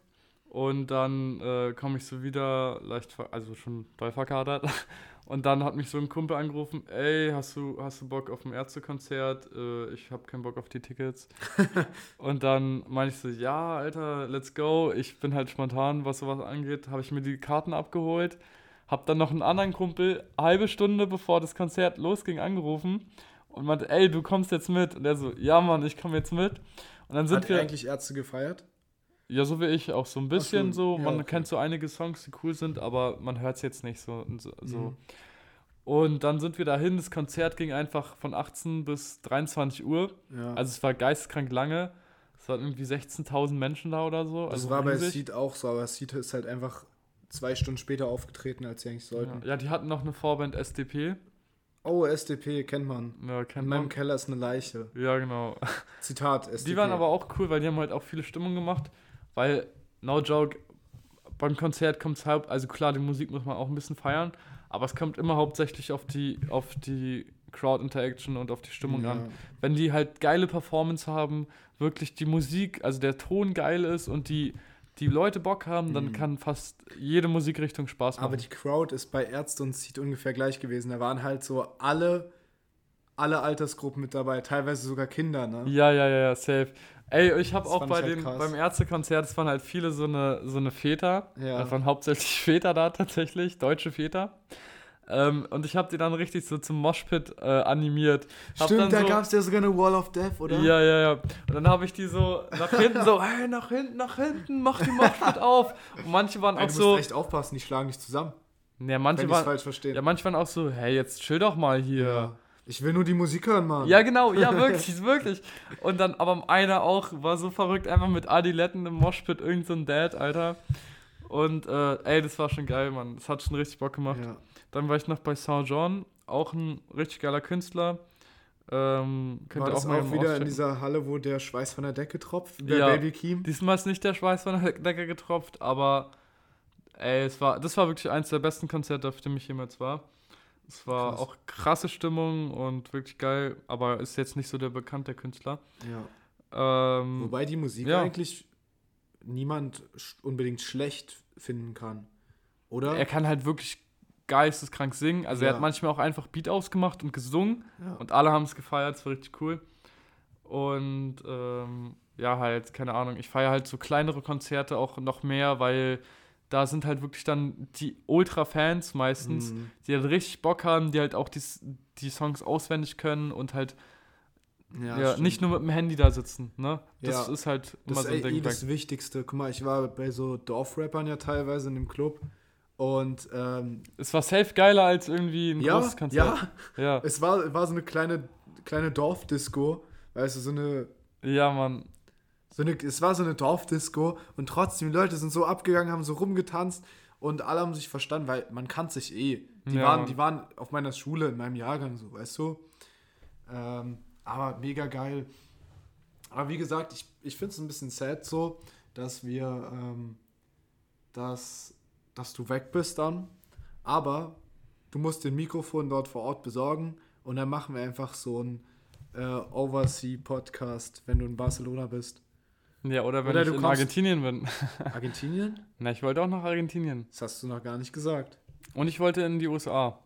Und dann äh, komme ich so wieder, leicht, also schon doll verkatert. Und dann hat mich so ein Kumpel angerufen, ey, hast du, hast du Bock auf ein Ärztekonzert? Äh, ich habe keinen Bock auf die Tickets. Und dann meinte ich so, ja, Alter, let's go. Ich bin halt spontan, was sowas angeht, habe ich mir die Karten abgeholt. Hab dann noch einen anderen Kumpel, halbe Stunde bevor das Konzert losging, angerufen und meinte, ey, du kommst jetzt mit. Und er so, ja, Mann, ich komme jetzt mit. Und dann sind Hat wir, eigentlich Ärzte gefeiert? Ja, so wie ich, auch so ein bisschen so. ja, Man okay. kennt so einige Songs, die cool sind, aber man hört es jetzt nicht so. Und, so, so. Mhm. und dann sind wir dahin. Das Konzert ging einfach von 18 bis 23 Uhr. Ja. Also es war geisteskrank lange. Es waren irgendwie 16.000 Menschen da oder so. das also war bei. Seed auch so, aber Seed ist halt einfach zwei Stunden später aufgetreten, als sie eigentlich sollten. Ja, ja, die hatten noch eine Vorband SDP. Oh, SDP kennt man. Ja, In kennt meinem man. Keller ist eine Leiche. Ja, genau. Zitat SDP. Die waren aber auch cool, weil die haben halt auch viele Stimmung gemacht. Weil, no joke, beim Konzert kommt es halt, also klar, die Musik muss man auch ein bisschen feiern, aber es kommt immer hauptsächlich auf die, auf die Crowd Interaction und auf die Stimmung ja. an. Wenn die halt geile Performance haben, wirklich die Musik, also der Ton geil ist und die, die Leute Bock haben, dann Mhm. kann fast jede Musikrichtung Spaß machen. Aber die Crowd ist bei Ärzte und Seed ungefähr gleich gewesen. Da waren halt so alle, alle Altersgruppen mit dabei, teilweise sogar Kinder, ne? Ja, ja, ja, ja, safe. Ey, ich habe auch bei halt krass. beim Ärztekonzert, es waren halt viele so eine, so eine Väter. Ja. Das waren hauptsächlich Väter da tatsächlich, deutsche Väter. Ähm, und ich habe die dann richtig so zum Moshpit äh, animiert. Hab dann Stimmt, da so, gab es ja sogar eine Wall of Death, oder? Ja, ja, ja. Und dann habe ich die so nach hinten so, hey, nach hinten, nach hinten, mach die Moshpit auf. Und manche waren Ey, auch du so, musst echt aufpassen, die schlagen dich zusammen, ja, wenn manche es waren, falsch verstehe. ja, manche waren auch so, hey, jetzt chill doch mal hier. Ja. Ich will nur die Musik hören, Mann. Ja, genau, ja, wirklich, wirklich. Und dann, aber einer auch war so verrückt, einfach mit Adiletten im Moshpit, irgend so ein Dad, Alter. Und äh, ey, das war schon geil, Mann. Das hat schon richtig Bock gemacht. Ja. Dann war ich noch bei Saint John, auch ein richtig geiler Künstler. Ähm, könnt War auch mal auch wieder in dieser Halle, wo der Schweiß von der Decke tropft? Der Ja. Baby Keem? Diesmal ist nicht der Schweiß von der Decke getropft, aber ey, es war, das war wirklich eins der besten Konzerte, auf dem ich jemals war. Es war Krass. auch krasse Stimmung und wirklich geil, aber ist jetzt nicht so der bekannte Künstler. Ja. Ähm, Wobei die Musik ja. eigentlich niemand unbedingt schlecht finden kann. Oder? er kann halt wirklich geisteskrank singen. Also er Ja. hat manchmal auch einfach Beat ausgemacht und gesungen ja. und alle haben es gefeiert, es war richtig cool. Und ähm, ja, halt, keine Ahnung, ich feiere halt so kleinere Konzerte auch noch mehr, weil da sind halt wirklich dann die Ultra-Fans meistens, Mhm. die halt richtig Bock haben, die halt auch die, die Songs auswendig können und halt ja, stimmt. nicht nur mit dem Handy da sitzen, ne? Das Ja. ist halt immer Das so ist ein eh Ding. das Wichtigste. Guck mal, ich war bei so Dorfrappern ja teilweise in dem Club. Und ähm, Es war safe geiler als irgendwie ein ja, großes Konzert. ja, Ja. es war, war so eine kleine, kleine Dorfdisco. Weißt du, so eine, Ja, Mann. So eine, es war so eine Dorfdisco und trotzdem, die Leute sind so abgegangen, haben so rumgetanzt und alle haben sich verstanden, weil man kann sich eh. Die, Ja, waren, die waren auf meiner Schule, in meinem Jahrgang so, weißt du? Ähm, aber mega geil. Aber wie gesagt, ich, ich finde es ein bisschen sad so, dass wir, ähm, dass, dass du weg bist dann. Aber du musst den Mikrofon dort vor Ort besorgen und dann machen wir einfach so einen äh, Oversea-Podcast, wenn du in Barcelona bist. Ja, oder wenn Oder ich du in Argentinien bin. Argentinien? Na, ich wollte auch nach Argentinien. Das hast du noch gar nicht gesagt. Und ich wollte in die USA.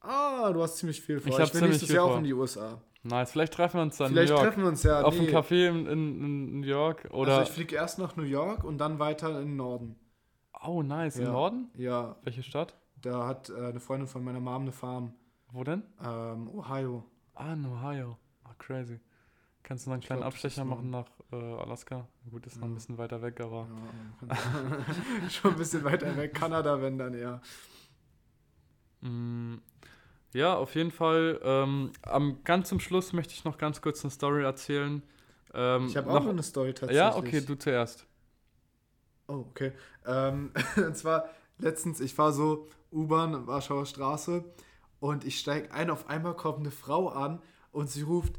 Ah, du hast ziemlich viel vor. Ich Ich, ziemlich nächstes Jahr auch in die USA. Nice, vielleicht treffen wir uns dann Vielleicht in New York. treffen wir uns ja. auf nee. einem Café in, in, in New York. Oder. Also ich fliege erst nach New York und dann weiter in den Norden. oh, nice. Im Ja. Norden? Ja, Welche Stadt? da hat äh, eine Freundin von meiner Mom eine Farm. Wo denn? Ähm, Ohio. Ah, in Ohio. Ah, crazy. Kannst du noch einen Ich kleinen glaub, Abstecher machen nach äh, Alaska? Gut, ist noch ein Ja. bisschen weiter weg, aber. Ja, schon ein bisschen weiter weg. Kanada, wenn dann eher. Mm, Ja, auf jeden Fall. Ähm, am ganz zum Schluss möchte ich noch ganz kurz eine Story erzählen. Ähm, Ich habe noch- auch eine Story tatsächlich. Ja, okay, du zuerst. Oh, okay. Ähm, und zwar letztens, ich war so U-Bahn, Warschauer Straße und ich steige ein, auf einmal kommt eine Frau an und sie ruft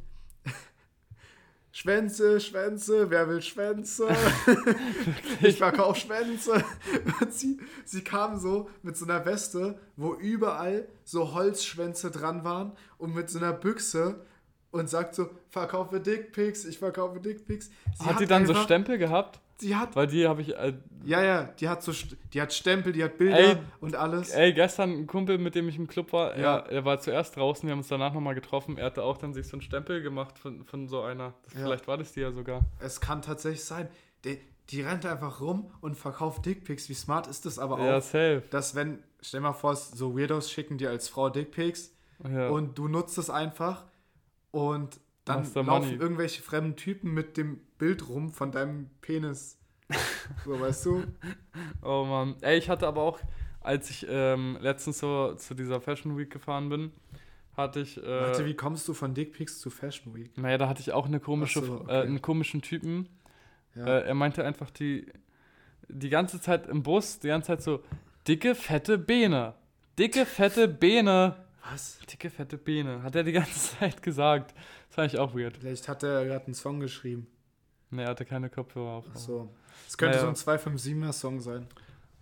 Schwänze, Schwänze, wer will Schwänze? ich verkaufe Schwänze. Und sie, sie kam so mit so einer Weste, wo überall so Holzschwänze dran waren und mit so einer Büchse und sagt so, verkaufe Dickpics, ich verkaufe Dickpics. Hat die dann so einfach- Stempel gehabt? Sie hat Weil die habe ich. Äh, ja, ja, die hat so, die hat Stempel, die hat Bilder Ey, und alles. ey, gestern ein Kumpel, mit dem ich im Club war, Ja. er, er war zuerst draußen, wir haben uns danach nochmal getroffen. Er hatte auch dann sich so einen Stempel gemacht von, von so einer. Das, Ja. Vielleicht war das die ja sogar. Es kann tatsächlich sein. Die, die rennt einfach rum und verkauft Dickpics. Wie smart ist das aber Ja, auch, safe. dass wenn, stell mal vor, so Weirdos schicken dir als Frau Dickpics Ja. und du nutzt es einfach und dann laufen Money. irgendwelche fremden Typen mit dem Bild rum von deinem Penis. so, weißt du? Oh Mann. Ey, ich hatte aber auch, als ich ähm, letztens so zu dieser Fashion Week gefahren bin, hatte ich. Äh, Warte, wie kommst du von Dickpics zu Fashion Week? naja, da hatte ich auch eine komische, so, äh, okay. einen komischen Typen. Ja. Äh, er meinte einfach die, die ganze Zeit im Bus, die ganze Zeit so, dicke, fette Beine. Dicke, fette Beine. Was? Dicke, fette Beine. Hat er die ganze Zeit gesagt. Das fand ich auch weird. Vielleicht hat er gerade einen Song geschrieben. Ne, er hatte keine Kopfhörer auf. Ach so. Es könnte Naja. so ein 257er Song sein.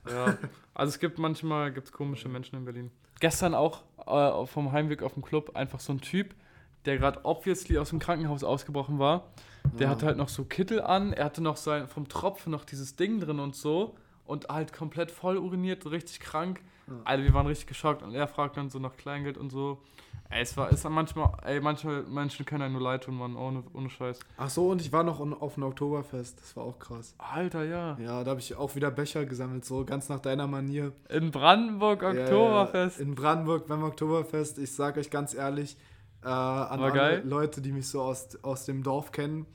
Ja, also es gibt manchmal gibt's komische Menschen in Berlin. Gestern auch äh, vom Heimweg auf dem Club einfach so ein Typ, der gerade obviously aus dem Krankenhaus ausgebrochen war. Der Ja. hatte halt noch so Kittel an, er hatte noch sein, vom Tropfen noch dieses Ding drin und so und halt komplett voll uriniert, richtig krank. Ja. Alter, wir waren richtig geschockt und er fragt dann so nach Kleingeld und so. Ey, es war, ist dann manchmal, ey, manche Menschen können einem nur leid tun, Mann, ohne, ohne Scheiß. Ach so, und ich war noch auf einem Oktoberfest. Das war auch krass. Alter, ja. Ja, da habe ich auch wieder Becher gesammelt, so ganz nach deiner Manier. In Brandenburg, Ja, Oktoberfest. Ja, in Brandenburg beim Oktoberfest. Ich sage euch ganz ehrlich, äh, an War alle geil? Leute, die mich so aus, aus dem Dorf kennen,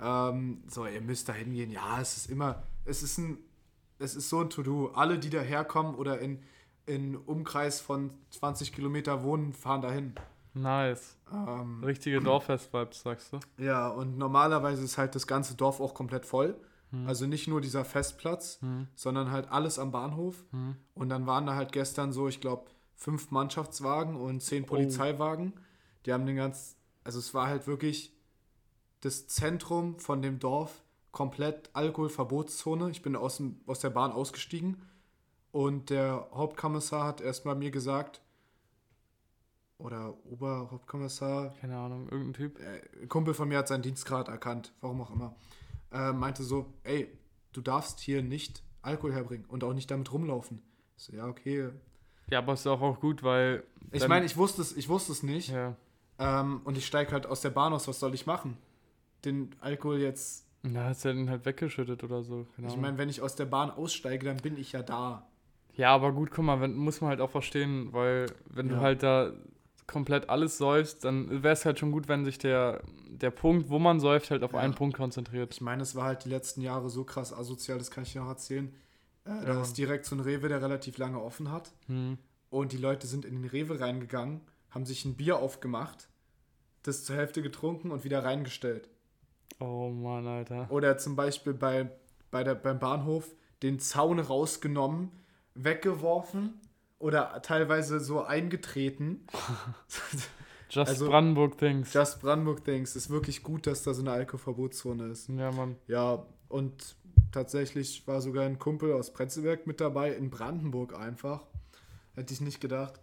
ähm, so, ihr müsst da hingehen. Ja, es ist immer, es ist ein, es ist so ein To-Do. Alle, die daherkommen oder in, in Umkreis von 20 Kilometer wohnen, fahren dahin. Nice. Ähm, Richtige Dorffest-Vibes, sagst du? ja, und normalerweise ist halt das ganze Dorf auch komplett voll. Hm. Also nicht nur dieser Festplatz, Hm. sondern halt alles am Bahnhof. Hm. Und dann waren da halt gestern so, ich glaube, fünf Mannschaftswagen und zehn Oh. Polizeiwagen. Die haben den ganz, also es war halt wirklich das Zentrum von dem Dorf, komplett Alkoholverbotszone. Ich bin aus, dem, aus der Bahn ausgestiegen und der Hauptkommissar hat erstmal mir gesagt, oder Oberhauptkommissar, Keine Ahnung, irgendein Typ. äh, ein Kumpel von mir hat seinen Dienstgrad erkannt, warum auch immer, äh, meinte so, ey, du darfst hier nicht Alkohol herbringen und auch nicht damit rumlaufen. Ich so, ja, okay. Ja, aber ist auch, auch gut, weil. Ich meine, ich wusste es, ich wusste es nicht. Ja. Ähm, und ich steige halt aus der Bahn aus, was soll ich machen? Den Alkohol jetzt. Da hast du den halt weggeschüttet oder so. Keine Ich meine, wenn ich aus der Bahn aussteige, dann bin ich ja da. Ja, aber gut, guck mal, wenn, muss man halt auch verstehen, weil wenn Ja. du halt da komplett alles säufst, dann wäre es halt schon gut, wenn sich der, der Punkt, wo man säuft, halt auf Ja. einen Punkt konzentriert. Ich meine, es war halt die letzten Jahre so krass asozial, das kann ich dir noch erzählen. Äh, Ja, da ist direkt so ein Rewe, der relativ lange offen hat. Hm. Und die Leute sind in den Rewe reingegangen, haben sich ein Bier aufgemacht, das zur Hälfte getrunken und wieder reingestellt. Oh Mann, Alter. Oder zum Beispiel bei, bei der, beim Bahnhof den Zaun rausgenommen, weggeworfen oder teilweise so eingetreten. Just Also- Brandenburg Things. Just Brandenburg Things. Ist wirklich gut, dass da so eine Alkoholverbotszone ist. ja, Mann. Ja, und tatsächlich war sogar ein Kumpel aus Prenzlberg mit dabei, in Brandenburg einfach. Hätte ich nicht gedacht.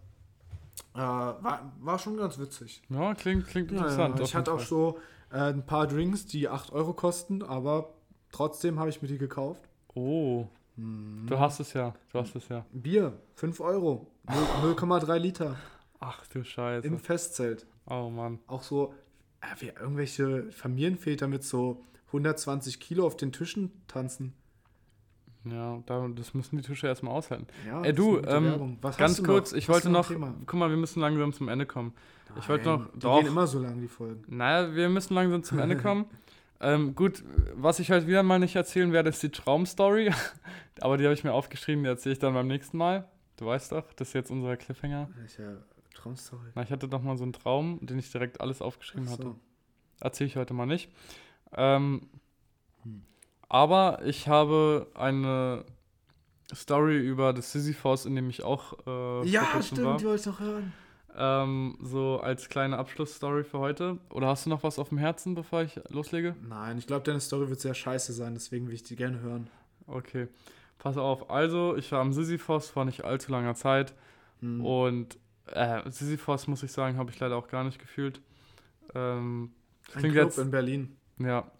Äh, war, war schon ganz witzig. Ja, klingt, klingt Ja, interessant. ja. auf Ich hatte auch so äh, ein paar Drinks, die 8 Euro kosten, aber trotzdem habe ich mir die gekauft. Oh, Hm. du hast es ja. Du hast es ja. Bier, 5 Euro. Null- 0,3 Liter Ach du Scheiße. im Festzelt. Oh Mann. Auch so äh, wie irgendwelche Familienväter mit so 120 Kilo auf den Tischen tanzen. Ja, da, das müssen die Tische erstmal aushalten. Ja, Ey, du, ähm, Ganz hast du kurz, noch? ich wollte noch. Thema? Guck mal, wir müssen langsam zum Ende kommen. Ich wollte Nein, noch- Die doch. gehen immer so lang, die Folgen. Naja, wir müssen langsam zum Ende kommen. ähm, gut, was ich heute wieder mal nicht erzählen werde, ist die Traumstory. Aber die habe ich mir aufgeschrieben, die erzähle ich dann beim nächsten Mal. Du weißt doch, das ist jetzt unser Cliffhanger. Welche Traumstory? Na, ich hatte doch mal so einen Traum, den ich direkt alles aufgeschrieben Ach hatte. so. Erzähle ich heute mal nicht. Ähm, Hm. aber ich habe eine Story über das Sisyphos, in dem ich auch äh, Ja, stimmt, war. die wollte ich noch hören. Ähm, so als kleine Abschlussstory für heute. Oder hast du noch was auf dem Herzen, bevor ich loslege? Nein, ich glaube, deine Story wird sehr scheiße sein, deswegen will ich die gerne hören. Okay. Pass auf. Also, ich war am Sisyphos vor nicht allzu langer Zeit. Hm. Und äh, Sisyphos, muss ich sagen, habe ich leider auch gar nicht gefühlt. Ähm, das Ein Club jetzt. in Berlin. Ja.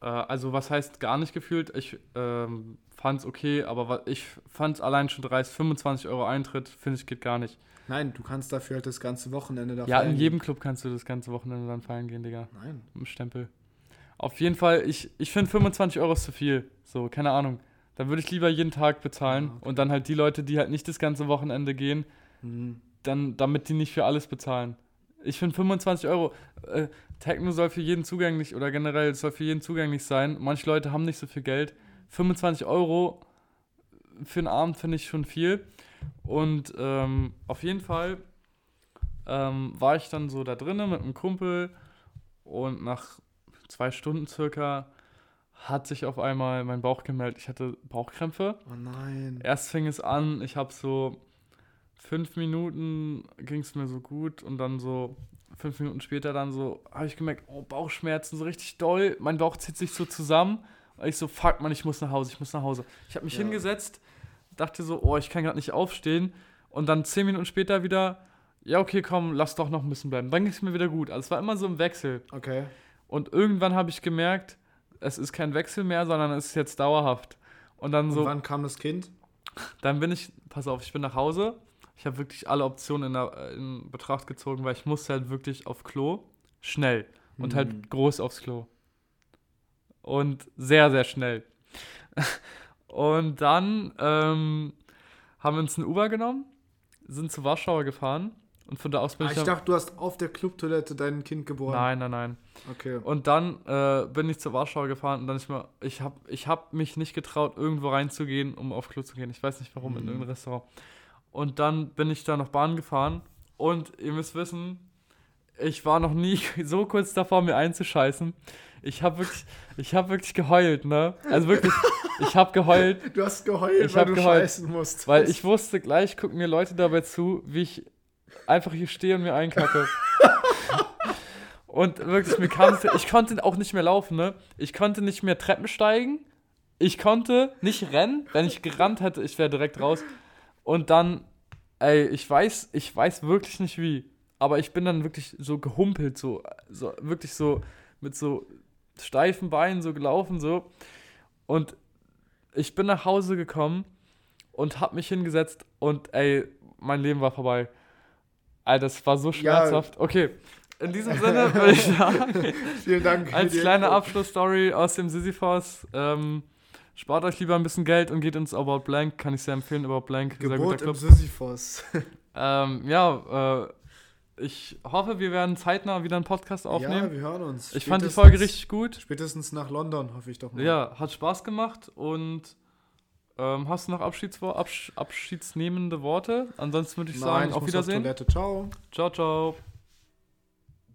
Äh, also, was heißt gar nicht gefühlt? Ich ähm, fand es okay, aber ich fand es allein schon dreist. 25 Euro Eintritt, finde ich, geht gar nicht. Nein, du kannst dafür halt das ganze Wochenende da Ja, in jedem Club kannst du das ganze Wochenende dann feiern gehen, Digga. Nein. Dem Stempel. Auf jeden Fall, ich, ich finde 25 Euro ist zu viel. So, keine Ahnung. Dann würde ich lieber jeden Tag bezahlen Ah, okay. und dann halt die Leute, die halt nicht das ganze Wochenende gehen, Hm. dann, damit die nicht für alles bezahlen. Ich finde 25 Euro, äh, Techno soll für jeden zugänglich oder generell soll für jeden zugänglich sein. Manche Leute haben nicht so viel Geld. 25 Euro für einen Abend finde ich schon viel. Und ähm, auf jeden Fall ähm, war ich dann so da drinnen mit einem Kumpel und nach zwei Stunden circa hat sich auf einmal mein Bauch gemeldet. Ich hatte Bauchkrämpfe. Oh nein. Erst fing es an, ich habe so fünf Minuten ging es mir so gut und dann so fünf Minuten später dann so habe ich gemerkt, oh Bauchschmerzen so richtig doll, mein Bauch zieht sich so zusammen und ich so fuck man, ich muss nach Hause, ich muss nach Hause. Ich habe mich Ja. hingesetzt, dachte so, oh ich kann gerade nicht aufstehen und dann zehn Minuten später wieder, ja okay komm, lass doch noch ein bisschen bleiben. Dann ging es mir wieder gut. Also es war immer so im Wechsel Okay. und irgendwann habe ich gemerkt, es ist kein Wechsel mehr, sondern es ist jetzt dauerhaft. Und dann Und so wann kam das Kind? dann bin ich, pass auf, ich bin nach Hause. Ich habe wirklich alle Optionen in, der, in Betracht gezogen, weil ich musste halt wirklich auf Klo. Schnell. Und Hm. halt groß aufs Klo. Und sehr, sehr schnell. Und dann ähm, haben wir uns ein Uber genommen, sind zu Warschauer gefahren. Und von da aus bin Ah, ich, ich dachte, du hast auf der Clubtoilette dein Kind geboren. Nein, nein, nein. Okay. Und dann äh, bin ich zur Warschau gefahren und dann ist mir, ich habe ich hab mich nicht getraut, irgendwo reinzugehen, um auf Klo zu gehen. Ich weiß nicht warum, in Mhm. irgendein Restaurant. Und dann bin ich da noch Bahn gefahren und ihr müsst wissen, ich war noch nie so kurz davor, mir einzuscheißen. Ich habe wirklich, ich habe wirklich geheult, ne? Also wirklich, ich habe geheult, Du hast geheult, Ich weil hab du geheult, scheißen musst. weil ich wusste, gleich gucken mir Leute dabei zu, wie ich einfach hier stehe und mir einkacke. und wirklich, mir kam es, ich konnte auch nicht mehr laufen, ne? Ich konnte nicht mehr Treppen steigen. Ich konnte nicht rennen. Wenn ich gerannt hätte, ich wäre direkt raus. Und dann, ey, ich weiß, ich weiß wirklich nicht wie. Aber ich bin dann wirklich so gehumpelt, so, so wirklich so mit so steifen Beinen so gelaufen, so. Und ich bin nach Hause gekommen und hab mich hingesetzt und ey, mein Leben war vorbei. Alter, das war so schmerzhaft. Ja. Okay, in diesem Sinne würde ich sagen, Vielen Dank. Als kleine Abschlussstory aus dem Sisyphos, ähm, spart euch lieber ein bisschen Geld und geht ins About Blank, kann ich sehr empfehlen, About Blank. Gebot im Sisyphos. ähm, ja, äh, ich hoffe, wir werden zeitnah wieder einen Podcast aufnehmen. Ja, wir hören uns. Ich fand die Folge richtig gut. Spätestens nach London, hoffe ich doch mal. Ja, hat Spaß gemacht und ähm, hast du noch Abschiedswo Absch abschiedsnehmende Worte? Ansonsten würde ich Nein, sagen, ich auf Wiedersehen. Auf Toilette. Ciao. Ciao, ciao.